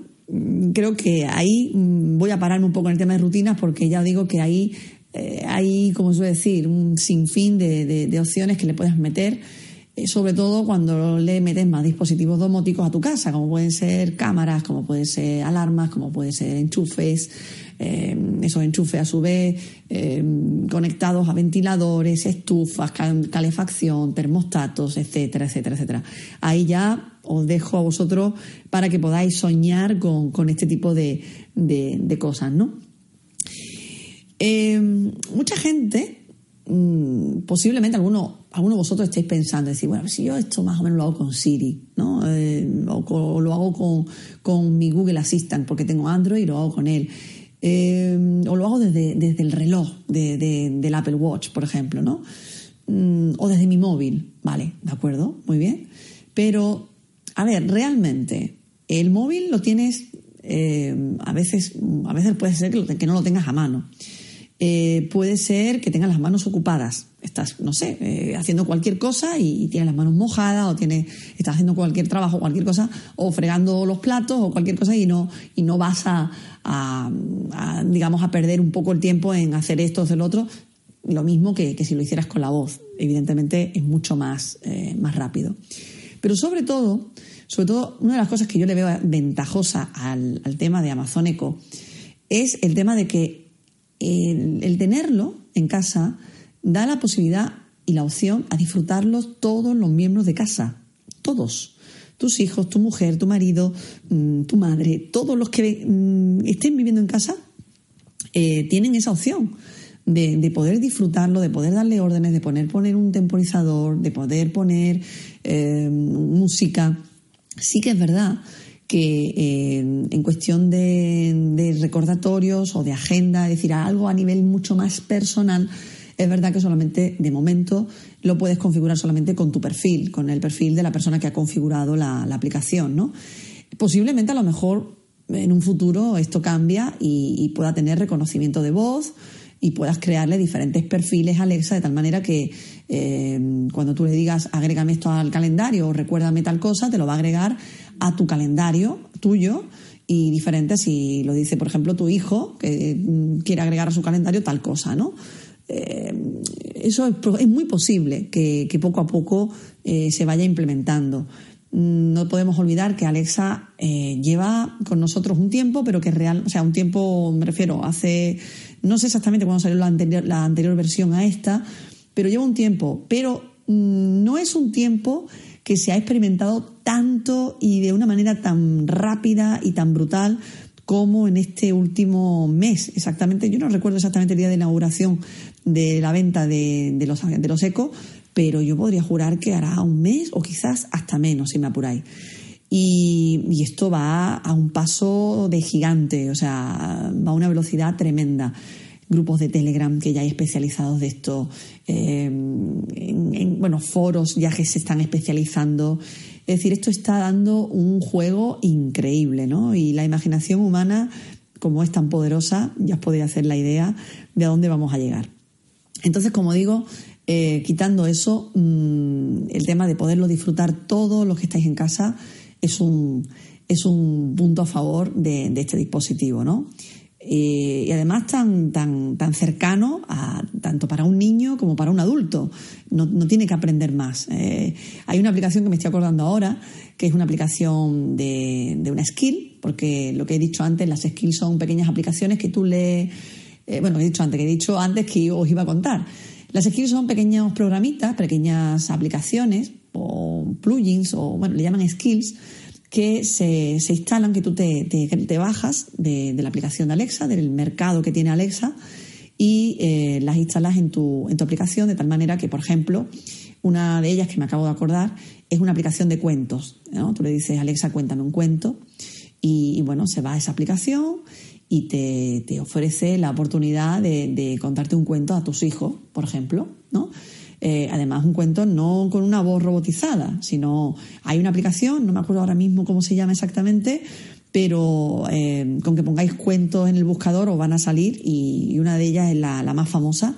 creo que ahí mm, voy a pararme un poco en el tema de rutinas porque ya digo que ahí eh, hay, como suele decir, un sinfín de, de opciones que le puedes meter sobre todo cuando le metes más dispositivos domóticos a tu casa, como pueden ser cámaras, como pueden ser alarmas, como pueden ser enchufes, eh, esos enchufes a su vez eh, conectados a ventiladores, estufas, calefacción, termostatos, etcétera, etcétera, etcétera. Ahí ya os dejo a vosotros para que podáis soñar con, este tipo de, cosas, ¿no? mucha gente, mm, posiblemente algunos algunos de vosotros estáis pensando, decir, bueno, si yo esto más o menos lo hago con Siri, ¿no? Eh, o, lo hago con, mi Google Assistant porque tengo Android y lo hago con él. Eh, o lo hago desde, desde el reloj del Apple Watch, por ejemplo, ¿no? Mm, o desde mi móvil, vale, de acuerdo, muy bien. Pero, a ver, realmente, el móvil lo tienes, eh, a veces, a veces puede ser que, que no lo tengas a mano. Eh, puede ser que tengas las manos ocupadas. Estás, no sé, eh, haciendo cualquier cosa y, tienes las manos mojadas o tienes, estás haciendo cualquier trabajo, cualquier cosa, o fregando los platos o cualquier cosa y no, y no vas a, digamos, a perder un poco el tiempo en hacer esto o hacer lo otro. Lo mismo que, si lo hicieras con la voz. Evidentemente es mucho más, eh, más rápido. Pero sobre todo, sobre todo, una de las cosas que yo le veo ventajosa al, al tema de Amazon Echo es el tema de que el, tenerlo en casa da la posibilidad y la opción a disfrutarlo todos los miembros de casa, todos. Tus hijos, tu mujer, tu marido, mm, tu madre, todos los que mm, estén viviendo en casa eh, tienen esa opción de, poder disfrutarlo, de poder darle órdenes, de poder poner un temporizador, de poder poner eh, música. Sí que es verdad que eh, en cuestión de, recordatorios o de agenda, es decir, algo a nivel mucho más personal, es verdad que solamente de momento lo puedes configurar solamente con tu perfil, con el perfil de la persona que ha configurado la, aplicación, ¿no? Posiblemente a lo mejor en un futuro esto cambia y, pueda tener reconocimiento de voz y puedas crearle diferentes perfiles a Alexa de tal manera que eh, cuando tú le digas agrégame esto al calendario o recuérdame tal cosa, te lo va a agregar a tu calendario tuyo y diferente si lo dice, por ejemplo, tu hijo, que mm, quiere agregar a su calendario tal cosa, ¿no? Eh, eso es, muy posible que, poco a poco eh, se vaya implementando. Mm, no podemos olvidar que Alexa eh, lleva con nosotros un tiempo, pero que real, o sea, un tiempo, me refiero, hace, no sé exactamente cuándo salió la anterior, la anterior versión a esta, pero lleva un tiempo, pero mm, no es un tiempo que se ha experimentado tanto y de una manera tan rápida y tan brutal como en este último mes. Exactamente, yo no recuerdo exactamente el día de inauguración de la venta de, los, de los ECO, pero yo podría jurar que hará un mes o quizás hasta menos, si me apuráis. Y, y, esto va a un paso de gigante, o sea, va a una velocidad tremenda grupos de Telegram que ya hay especializados de esto, eh, en, bueno, foros ya que se están especializando. Es decir, esto está dando un juego increíble, ¿no? Y la imaginación humana, como es tan poderosa, ya os podéis hacer la idea de a dónde vamos a llegar. Entonces, como digo, eh, quitando eso, mm, el tema de poderlo disfrutar todos los que estáis en casa es un, es un punto a favor de, de este dispositivo, ¿no? Eh, y además tan, tan, tan cercano a, tanto para un niño como para un adulto. No, tiene que aprender más. Eh, hay una aplicación que me estoy acordando ahora, que es una aplicación de, una skill, porque lo que he dicho antes, las skills son pequeñas aplicaciones que tú le... Eh, bueno, he dicho antes, que he dicho antes que os iba a contar. Las skills son pequeños programitas, pequeñas aplicaciones o plugins, o bueno, le llaman skills, que se, se instalan, que tú te, te, bajas de, la aplicación de Alexa, del mercado que tiene Alexa, y eh, las instalas en tu, en tu aplicación de tal manera que, por ejemplo, una de ellas que me acabo de acordar es una aplicación de cuentos. ¿no? Tú le dices, Alexa, cuéntame un cuento, y, bueno, se va a esa aplicación y te, te ofrece la oportunidad de, de, contarte un cuento a tus hijos, por ejemplo, ¿no? Eh, además, un cuento no con una voz robotizada, sino hay una aplicación, no me acuerdo ahora mismo cómo se llama exactamente, pero eh, con que pongáis cuentos en el buscador os van a salir y, una de ellas es la, más famosa,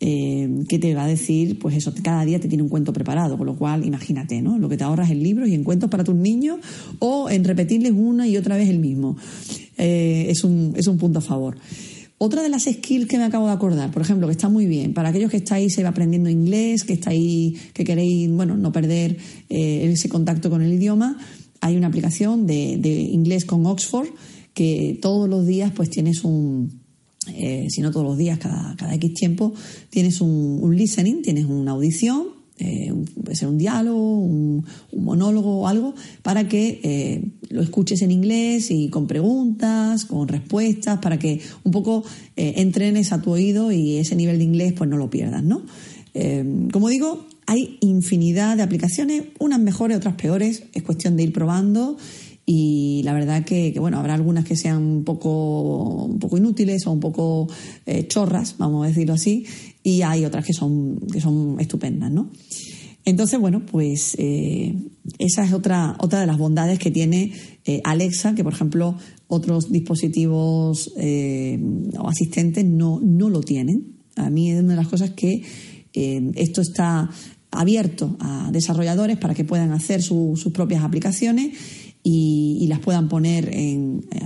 eh, que te va a decir, pues eso, cada día te tiene un cuento preparado, con lo cual imagínate, ¿no? Lo que te ahorras en libros y en cuentos para tus niños o en repetirles una y otra vez el mismo. es, un, es un punto a favor. Otra de las skills que me acabo de acordar, por ejemplo, que está muy bien, para aquellos que estáis aprendiendo inglés, que estáis, que queréis, bueno, no perder eh, ese contacto con el idioma, hay una aplicación de, inglés con Oxford que todos los días pues tienes un, eh, si no todos los días, cada, cada X tiempo, tienes un listening, tienes una audición eh, puede ser un diálogo, un, monólogo o algo, para que eh, lo escuches en inglés y con preguntas, con respuestas, para que un poco eh, entrenes a tu oído y ese nivel de inglés pues no lo pierdas, ¿no? como digo, hay infinidad de aplicaciones, unas mejores, otras peores, es cuestión de ir probando y la verdad que, bueno, habrá algunas que sean un poco, un poco inútiles o un poco chorras, vamos a decirlo así, y hay otras que son, que son estupendas, ¿no? Entonces, bueno, pues eh, esa es otra, otra de las bondades que tiene eh, Alexa, que por ejemplo otros dispositivos eh, o asistentes no, no lo tienen. A mí es una de las cosas que esto está abierto a desarrolladores para que puedan hacer sus propias aplicaciones y, las puedan poner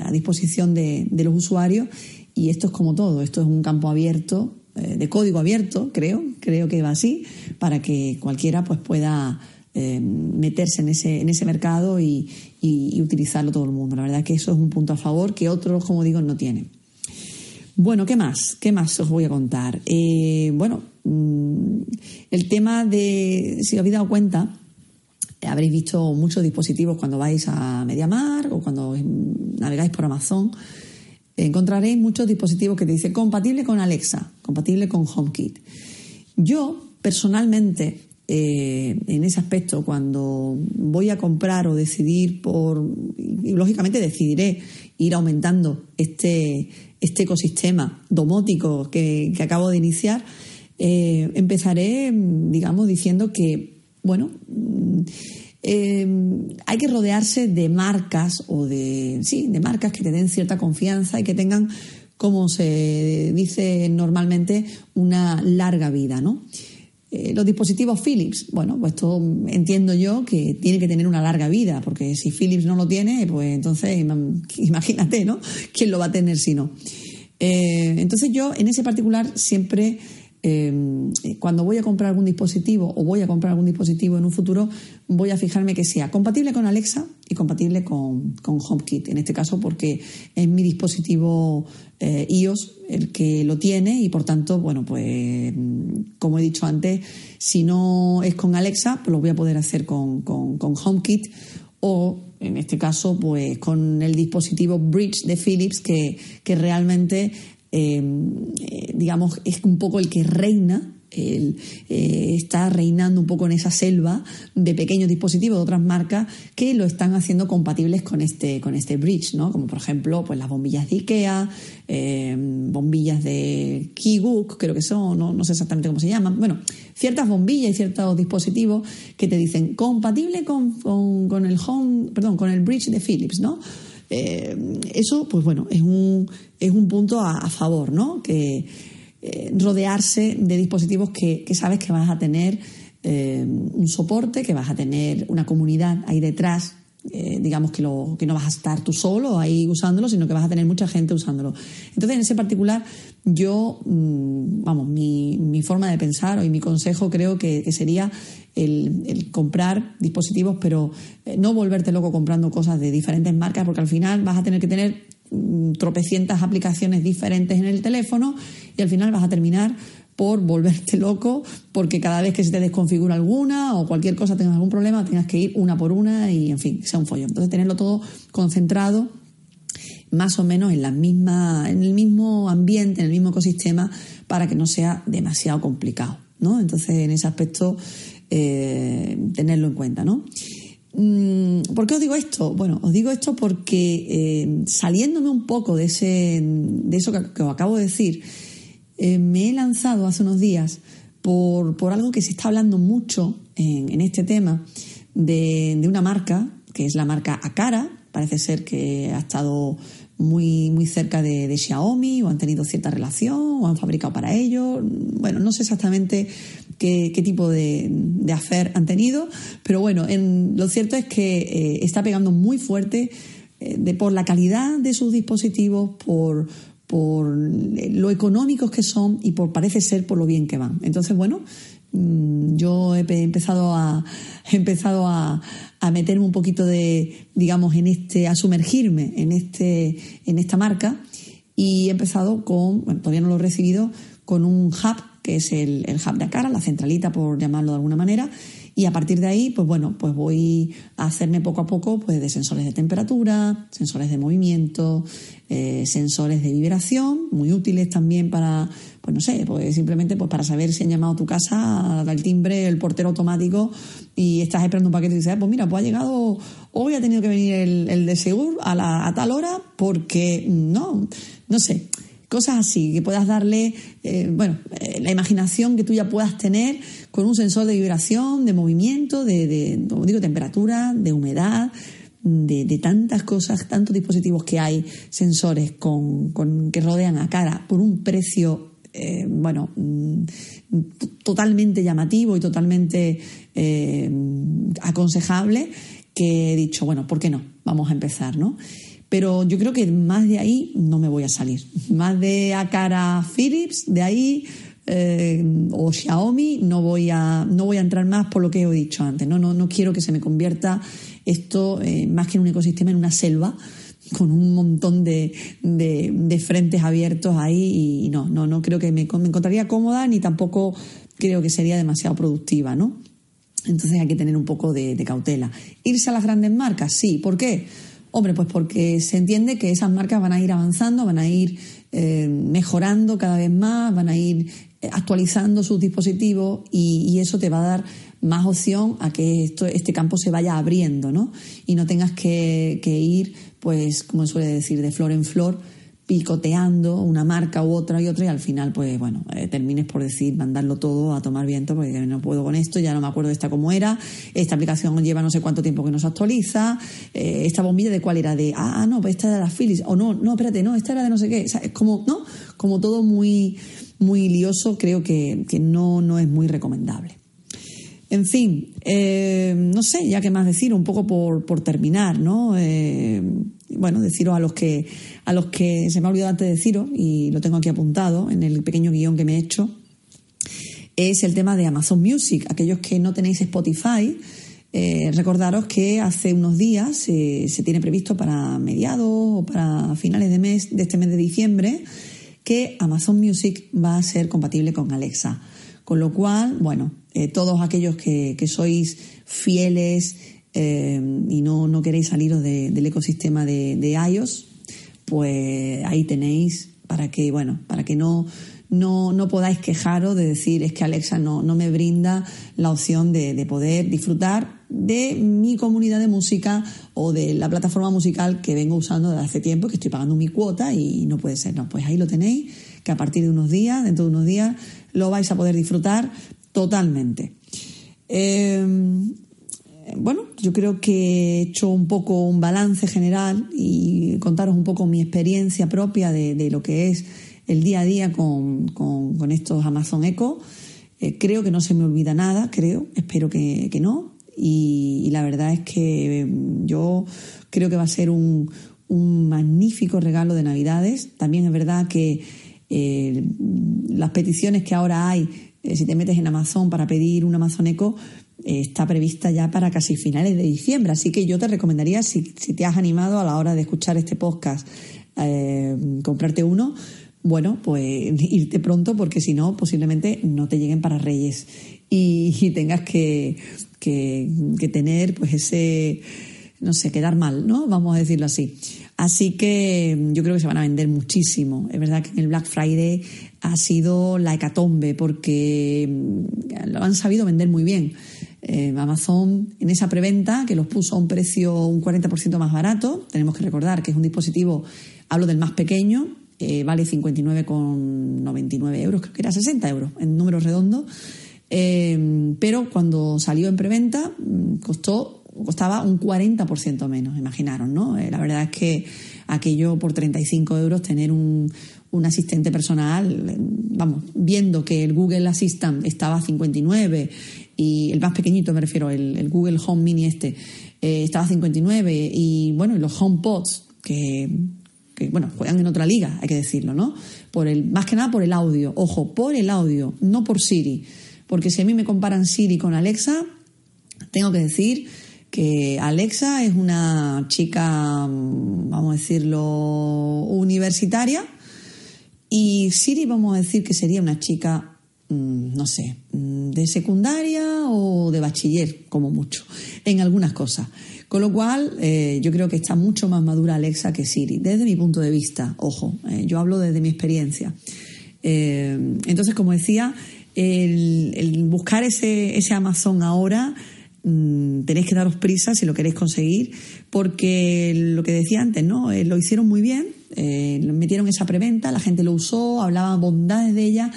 a disposición de, de los usuarios. Y esto es como todo, esto es un campo abierto eh, de código abierto, creo, creo que va así, para que cualquiera pues pueda eh, meterse en ese, en ese mercado y, utilizarlo todo el mundo. La verdad es que eso es un punto a favor que otros, como digo, no tienen. Bueno, ¿qué más? ¿Qué más os voy a contar? Eh, bueno, mm, el tema de, si os habéis dado cuenta, habréis visto muchos dispositivos cuando vais a Mediamar o cuando navegáis por Amazon encontraréis muchos dispositivos que te dicen compatible con Alexa, compatible con HomeKit. Yo, personalmente, eh, en ese aspecto, cuando voy a comprar o decidir por, lógicamente decidiré ir aumentando este, este ecosistema domótico que, acabo de iniciar, eh, empezaré, digamos, diciendo que, bueno, eh, hay que rodearse de marcas o de, sí, de marcas que te den cierta confianza y que tengan, como se dice normalmente, una larga vida, ¿no? Eh, los dispositivos Philips, bueno, pues esto entiendo yo que tiene que tener una larga vida, porque si Philips no lo tiene, pues entonces imagínate, ¿no? ¿Quién lo va a tener si no? Eh, entonces yo en ese particular siempre Em, cuando voy a comprar algún dispositivo o voy a comprar algún dispositivo en un futuro, voy a fijarme que sea compatible con Alexa y compatible con, HomeKit. En este caso, porque es mi dispositivo eh, iOS el que lo tiene y por tanto, bueno, pues como he dicho antes, si no es con Alexa, pues lo voy a poder hacer con, con HomeKit o en este caso, pues con el dispositivo Bridge de Philips, que, que realmente eh, digamos, es un poco el que reina eh, está reinando un poco en esa selva de pequeños dispositivos de otras marcas que lo están haciendo compatibles con este, con este bridge, ¿no? Como por ejemplo, pues las bombillas de IKEA, em, bombillas de Keybook, creo que son, no, no, sé exactamente cómo se llaman. Bueno, ciertas bombillas y ciertos dispositivos que te dicen compatible con, con el home, perdón, con el bridge de Philips, ¿no? Eh, eso, pues bueno, es un, es un punto a, favor, ¿no? Que eh, rodearse de dispositivos que, sabes que vas a tener eh, un soporte, que vas a tener una comunidad ahí detrás digamos que, lo, que no vas a estar tú solo ahí usándolo, sino que vas a tener mucha gente usándolo. Entonces, en ese particular, yo, mm, vamos, mi, mi forma de pensar y mi consejo creo que, que sería el, comprar dispositivos, pero eh, no volverte loco comprando cosas de diferentes marcas, porque al final vas a tener que tener mm, tropecientas aplicaciones diferentes en el teléfono y al final vas a terminar por volverte loco porque cada vez que se te desconfigura alguna o cualquier cosa tengas algún problema tengas que ir una por una y en fin sea un follón entonces tenerlo todo concentrado más o menos en la misma en el mismo ambiente en el mismo ecosistema para que no sea demasiado complicado ¿no? entonces en ese aspecto eh, tenerlo en cuenta, ¿no? Mm, ¿Por qué os digo esto? Bueno, os digo esto porque eh, saliéndome un poco de, ese, de eso que, os acabo de decir, eh, me he lanzado hace unos días por, algo que se está hablando mucho en, este tema de, una marca, que es la marca Acara, parece ser que ha estado muy, muy cerca de, Xiaomi o han tenido cierta relación o han fabricado para ellos. Bueno, no sé exactamente qué, tipo de, de han tenido, pero bueno, en, lo cierto es que eh, está pegando muy fuerte eh, de, por la calidad de sus dispositivos, por, por lo económicos que son y por parece ser por lo bien que van. Entonces, bueno, mm, yo he empezado a he empezado a, a, meterme un poquito de digamos en este a sumergirme en este en esta marca y he empezado con bueno, todavía no lo he recibido con un hub que es el, el hub de cara la centralita por llamarlo de alguna manera y a partir de ahí, pues bueno, pues voy a hacerme poco a poco pues de sensores de temperatura, sensores de movimiento, eh, sensores de vibración, muy útiles también para, pues no sé, pues simplemente pues para saber si han llamado a tu casa al timbre el portero automático y estás esperando un paquete y dices, ah, pues mira, pues ha llegado, hoy ha tenido que venir el, el de Segur a, la, a tal hora porque no, no sé cosas así, que puedas darle, eh, bueno, eh, la imaginación que tú ya puedas tener con un sensor de vibración, de movimiento, de, digo, temperatura, de humedad, de, tantas cosas, tantos dispositivos que hay, sensores con, que rodean a cara por un precio, eh, bueno, mm, totalmente llamativo y totalmente aconsejable, que he dicho, bueno, ¿por qué no? Vamos a empezar, ¿no? Pero yo creo que más de ahí no me voy a salir. Más de a cara Philips, de ahí eh, o Xiaomi, no voy a no voy a entrar más por lo que he dicho antes. No, no, no quiero que se me convierta esto eh, más que en un ecosistema, en una selva con un montón de, de, frentes abiertos ahí y no, no, no creo que me, me, encontraría cómoda ni tampoco creo que sería demasiado productiva, ¿no? Entonces hay que tener un poco de, de cautela. ¿Irse a las grandes marcas? Sí. ¿Por qué? Hombre, pues porque se entiende que esas marcas van a ir avanzando, van a ir eh, mejorando cada vez más, van a ir eh, actualizando sus dispositivos y, eso te va a dar más opción a que esto, este campo se vaya abriendo, ¿no? Y no tengas que, que ir, pues, como suele decir, de flor en flor, picoteando una marca u otra y otra y al final pues bueno eh, termines por decir mandarlo todo a tomar viento porque no puedo con esto ya no me acuerdo de esta cómo era. Esta aplicación lleva no sé cuánto tiempo que no se actualiza. Eh, esta bombilla de cuál era de ah, ah no pues esta era de la Philips. O no no espérate no esta era de no sé qué. Es como no como todo muy muy lioso creo que, que no no es muy recomendable. En fin, eh, no sé, ya qué más decir, un poco por, por terminar, ¿no? Bueno, deciros a los que a los que se me ha olvidado antes de deciros, y lo tengo aquí apuntado en el pequeño guion que me he hecho, es el tema de Amazon Music. Aquellos que no tenéis Spotify, eh, recordaros que hace unos días se tiene previsto para mediados o para finales de mes, de este mes de diciembre, que Amazon Music va a ser compatible con Alexa. Con lo cual, bueno, eh, todos aquellos que, sois fieles eh, y no, no, queréis saliros del ecosistema de, de, iOS, pues ahí tenéis para que, bueno, para que no, no, no podáis quejaros de decir es que Alexa no, no me brinda la opción de, de poder disfrutar de mi comunidad de música o de la plataforma musical que vengo usando desde hace tiempo, que estoy pagando mi cuota y no puede ser. No, pues ahí lo tenéis, que a partir de unos días, dentro de unos días, lo vais a poder disfrutar totalmente. Eh, bueno, yo creo que he hecho un poco un balance general y contaros un poco mi experiencia propia de, lo que es el día a día con, estos Amazon Echo. Eh, creo que no se me olvida nada, creo, espero que, no. Y, la verdad es que yo creo que va a ser un, un magnífico regalo de Navidades. También es verdad que eh, las peticiones que ahora hay, eh, si te metes en Amazon para pedir un Amazon Echo, está prevista ya para casi finales de diciembre. Así que yo te recomendaría, si, te has animado a la hora de escuchar este podcast, comprarte uno, bueno, pues irte pronto porque si no, posiblemente no te lleguen para Reyes y, tengas que, que, que tener pues ese no sé, quedar mal, ¿no? Vamos a decirlo así. Así que yo creo que se van a vender muchísimo. Es verdad que en el Black Friday ha sido la hecatombe porque lo han sabido vender muy bien. Eh, Amazon en esa preventa que los puso a un precio un 40% más barato, tenemos que recordar que es un dispositivo, hablo del más pequeño, eh, vale 59,99 euros, creo que era 60 euros en números redondos, eh, pero cuando salió en preventa mm, costó costaba un 40% menos, imaginaros, ¿no? La verdad es que aquello por 35 euros tener un, un asistente personal, vamos, viendo que el Google Assistant estaba a 59 el más pequeñito me refiero, el, Google Home Mini este, eh, estaba a 59 y bueno, los HomePods que, que bueno, juegan en otra liga, hay que decirlo, ¿no? Por el, más que nada por el audio, ojo, por el audio, no por Siri, porque si a mí me comparan Siri con Alexa, tengo que decir que Alexa es una chica, mm, vamos a decirlo, universitaria. Y Siri vamos a decir que sería una chica, no sé, mm, de secundaria o de bachiller, como mucho, en algunas cosas. Con lo cual, eh, yo creo que está mucho más madura Alexa que Siri, desde mi punto de vista, ojo, eh, yo hablo desde mi experiencia. Eh, entonces, como decía, el, buscar ese, ese Amazon ahora Mm, tenéis que daros prisa si lo queréis conseguir, porque lo que decía antes, ¿no? Lo hicieron muy bien, metieron esa preventa, la gente lo usó, hablaba bondades de ella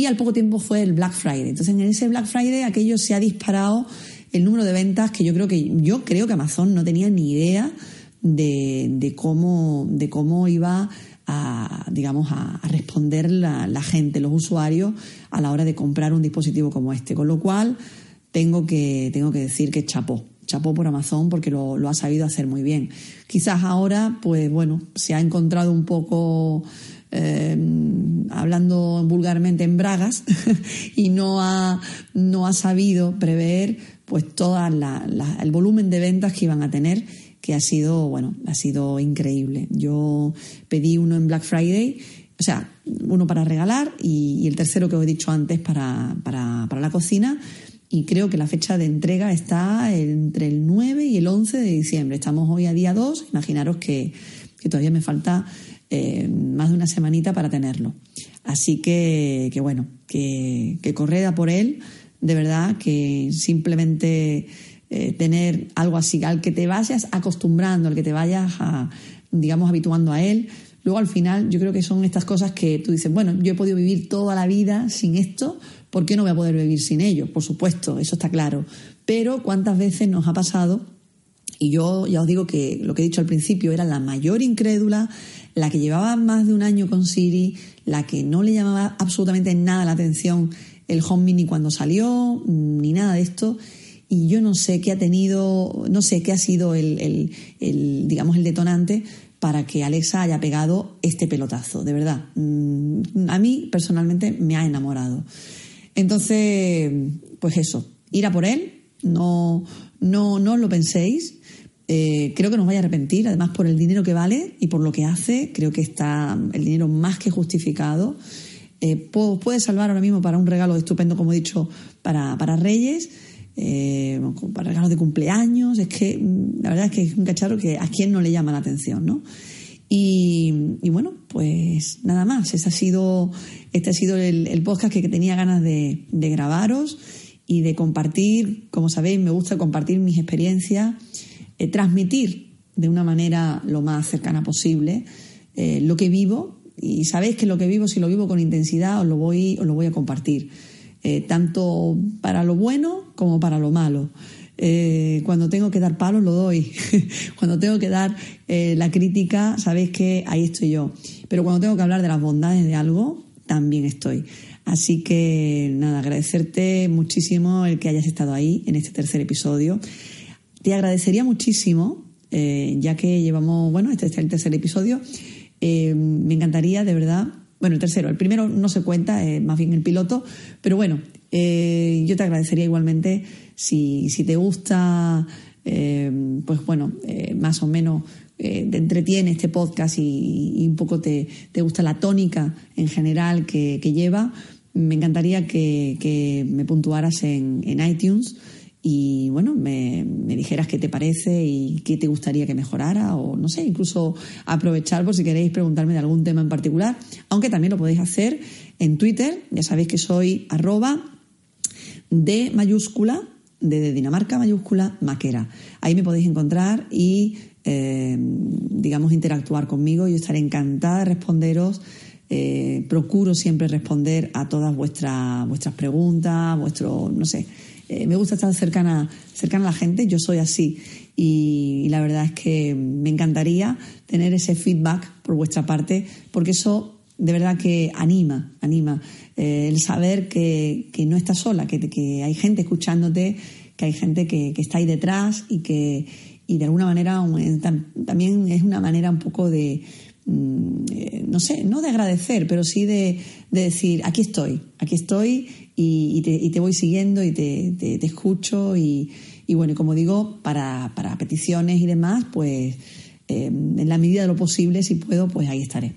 y al poco tiempo fue el Black Friday. Entonces en ese Black Friday aquello se ha disparado el número de ventas que yo creo que yo creo que Amazon no tenía ni idea de, cómo de cómo iba a digamos a, responder la, la gente, los usuarios a la hora de comprar un dispositivo como este, con lo cual tengo que, tengo que decir que chapó. Chapó por Amazon porque lo, ha sabido hacer muy bien. Quizás ahora, pues bueno, se ha encontrado un poco, eh, hablando vulgarmente, en bragas y no ha, no ha sabido prever pues todo el volumen de ventas que iban a tener que ha sido, bueno, ha sido increíble. Yo pedí uno en Black Friday, o sea, uno para regalar y, el tercero que os he dicho antes para, para, para la cocina y creo que la fecha de entrega está entre el 9 y el 11 de diciembre. Estamos hoy a día 2, imaginaros que, todavía me falta eh, más de una semanita para tenerlo. Así que, que bueno, que, que corred por él, de verdad, que simplemente eh, tener algo así, al que te vayas acostumbrando, al que te vayas, a, digamos, habituando a él. Luego al final yo creo que son estas cosas que tú dices, bueno, yo he podido vivir toda la vida sin esto, ¿Por qué no voy a poder vivir sin ellos? Por supuesto, eso está claro. Pero ¿cuántas veces nos ha pasado? Y yo ya os digo que lo que he dicho al principio era la mayor incrédula, la que llevaba más de un año con Siri, la que no le llamaba absolutamente nada la atención el Home Mini cuando salió, ni nada de esto. Y yo no sé qué ha tenido, no sé qué ha sido el, digamos, el detonante para que Alexa haya pegado este pelotazo, de verdad. Mm, a mí personalmente me ha enamorado. Entonces, pues eso, ir a por él, no, no, no lo penséis. Eh, creo que nos vaya a arrepentir, además por el dinero que vale y por lo que hace, creo que está el dinero más que justificado. Eh, puede salvar ahora mismo para un regalo estupendo, como he dicho, para, para Reyes, eh, para regalos de cumpleaños. Es que la verdad es que es un cacharro que a quien no le llama la atención, ¿no? Y, bueno, pues nada más. Este ha sido, este ha sido el, podcast que, tenía ganas de, grabaros y de compartir. Como sabéis, me gusta compartir mis experiencias, eh, transmitir de una manera lo más cercana posible eh, lo que vivo. Y sabéis que lo que vivo, si lo vivo con intensidad, os lo voy, os lo voy a compartir. Eh, tanto para lo bueno como para lo malo. Cuando tengo que dar palos lo doy. cuando tengo que dar la crítica, sabéis que ahí estoy yo. Pero cuando tengo que hablar de las bondades de algo, también estoy. Así que nada, agradecerte muchísimo el que hayas estado ahí en este tercer episodio. Te agradecería muchísimo, eh, ya que llevamos, bueno, este es el tercer episodio, me encantaría de verdad bueno, el tercero, el primero no se cuenta, es más bien el piloto, pero bueno, yo te agradecería igualmente si, si te gusta, eh, pues bueno, eh, más o menos eh, te entretiene este podcast y, un poco te, te, gusta la tónica en general que, lleva, me encantaría que, me puntuaras en, en, iTunes y bueno, me, me, dijeras qué te parece y qué te gustaría que mejorara o no sé, incluso aprovechar por si queréis preguntarme de algún tema en particular, aunque también lo podéis hacer en Twitter, ya sabéis que soy arroba de mayúscula de Dinamarca mayúscula Maquera. Ahí me podéis encontrar y, eh, digamos, interactuar conmigo. Yo estaré encantada de responderos eh, procuro siempre responder a todas vuestras vuestras preguntas, vuestro, no sé, eh, me gusta estar cercana, cercana a la gente, yo soy así. Y, la verdad es que me encantaría tener ese feedback por vuestra parte porque eso de verdad que anima, anima. Eh, el saber que, no estás sola, que, que, hay gente escuchándote, que hay gente que, está ahí detrás y que y de alguna manera también es una manera un poco de, mm, eh, no sé, no de agradecer, pero sí de, decir, aquí estoy, aquí estoy y, te, voy siguiendo y te, escucho y, bueno, como digo, para, peticiones y demás, pues eh, en la medida de lo posible, si puedo, pues ahí estaré.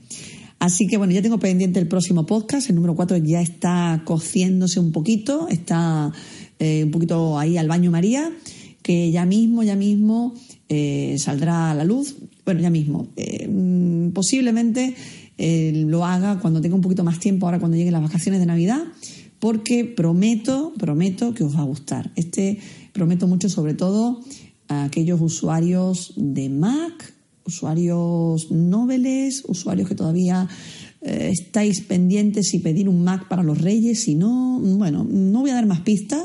Así que bueno, ya tengo pendiente el próximo podcast, el número 4 ya está cociéndose un poquito, está eh, un poquito ahí al baño María, que ya mismo, ya mismo eh, saldrá a la luz. Bueno, ya mismo. Mm, posiblemente lo haga cuando tenga un poquito más tiempo, ahora cuando lleguen las vacaciones de Navidad porque prometo, prometo que os va a gustar. Este prometo mucho sobre todo a aquellos usuarios de Mac, usuarios noveles, usuarios que todavía eh, estáis pendientes y pedir un Mac para los Reyes, si no, bueno, no voy a dar más pistas,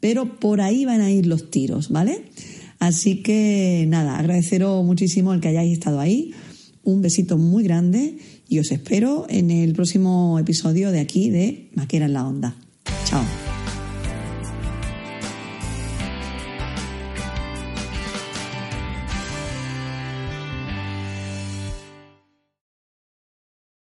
pero por ahí van a ir los tiros, ¿vale? Así que nada, agradeceros muchísimo el que hayáis estado ahí. Un besito muy grande y os espero en el próximo episodio de aquí de Maquera en la Onda. Chao.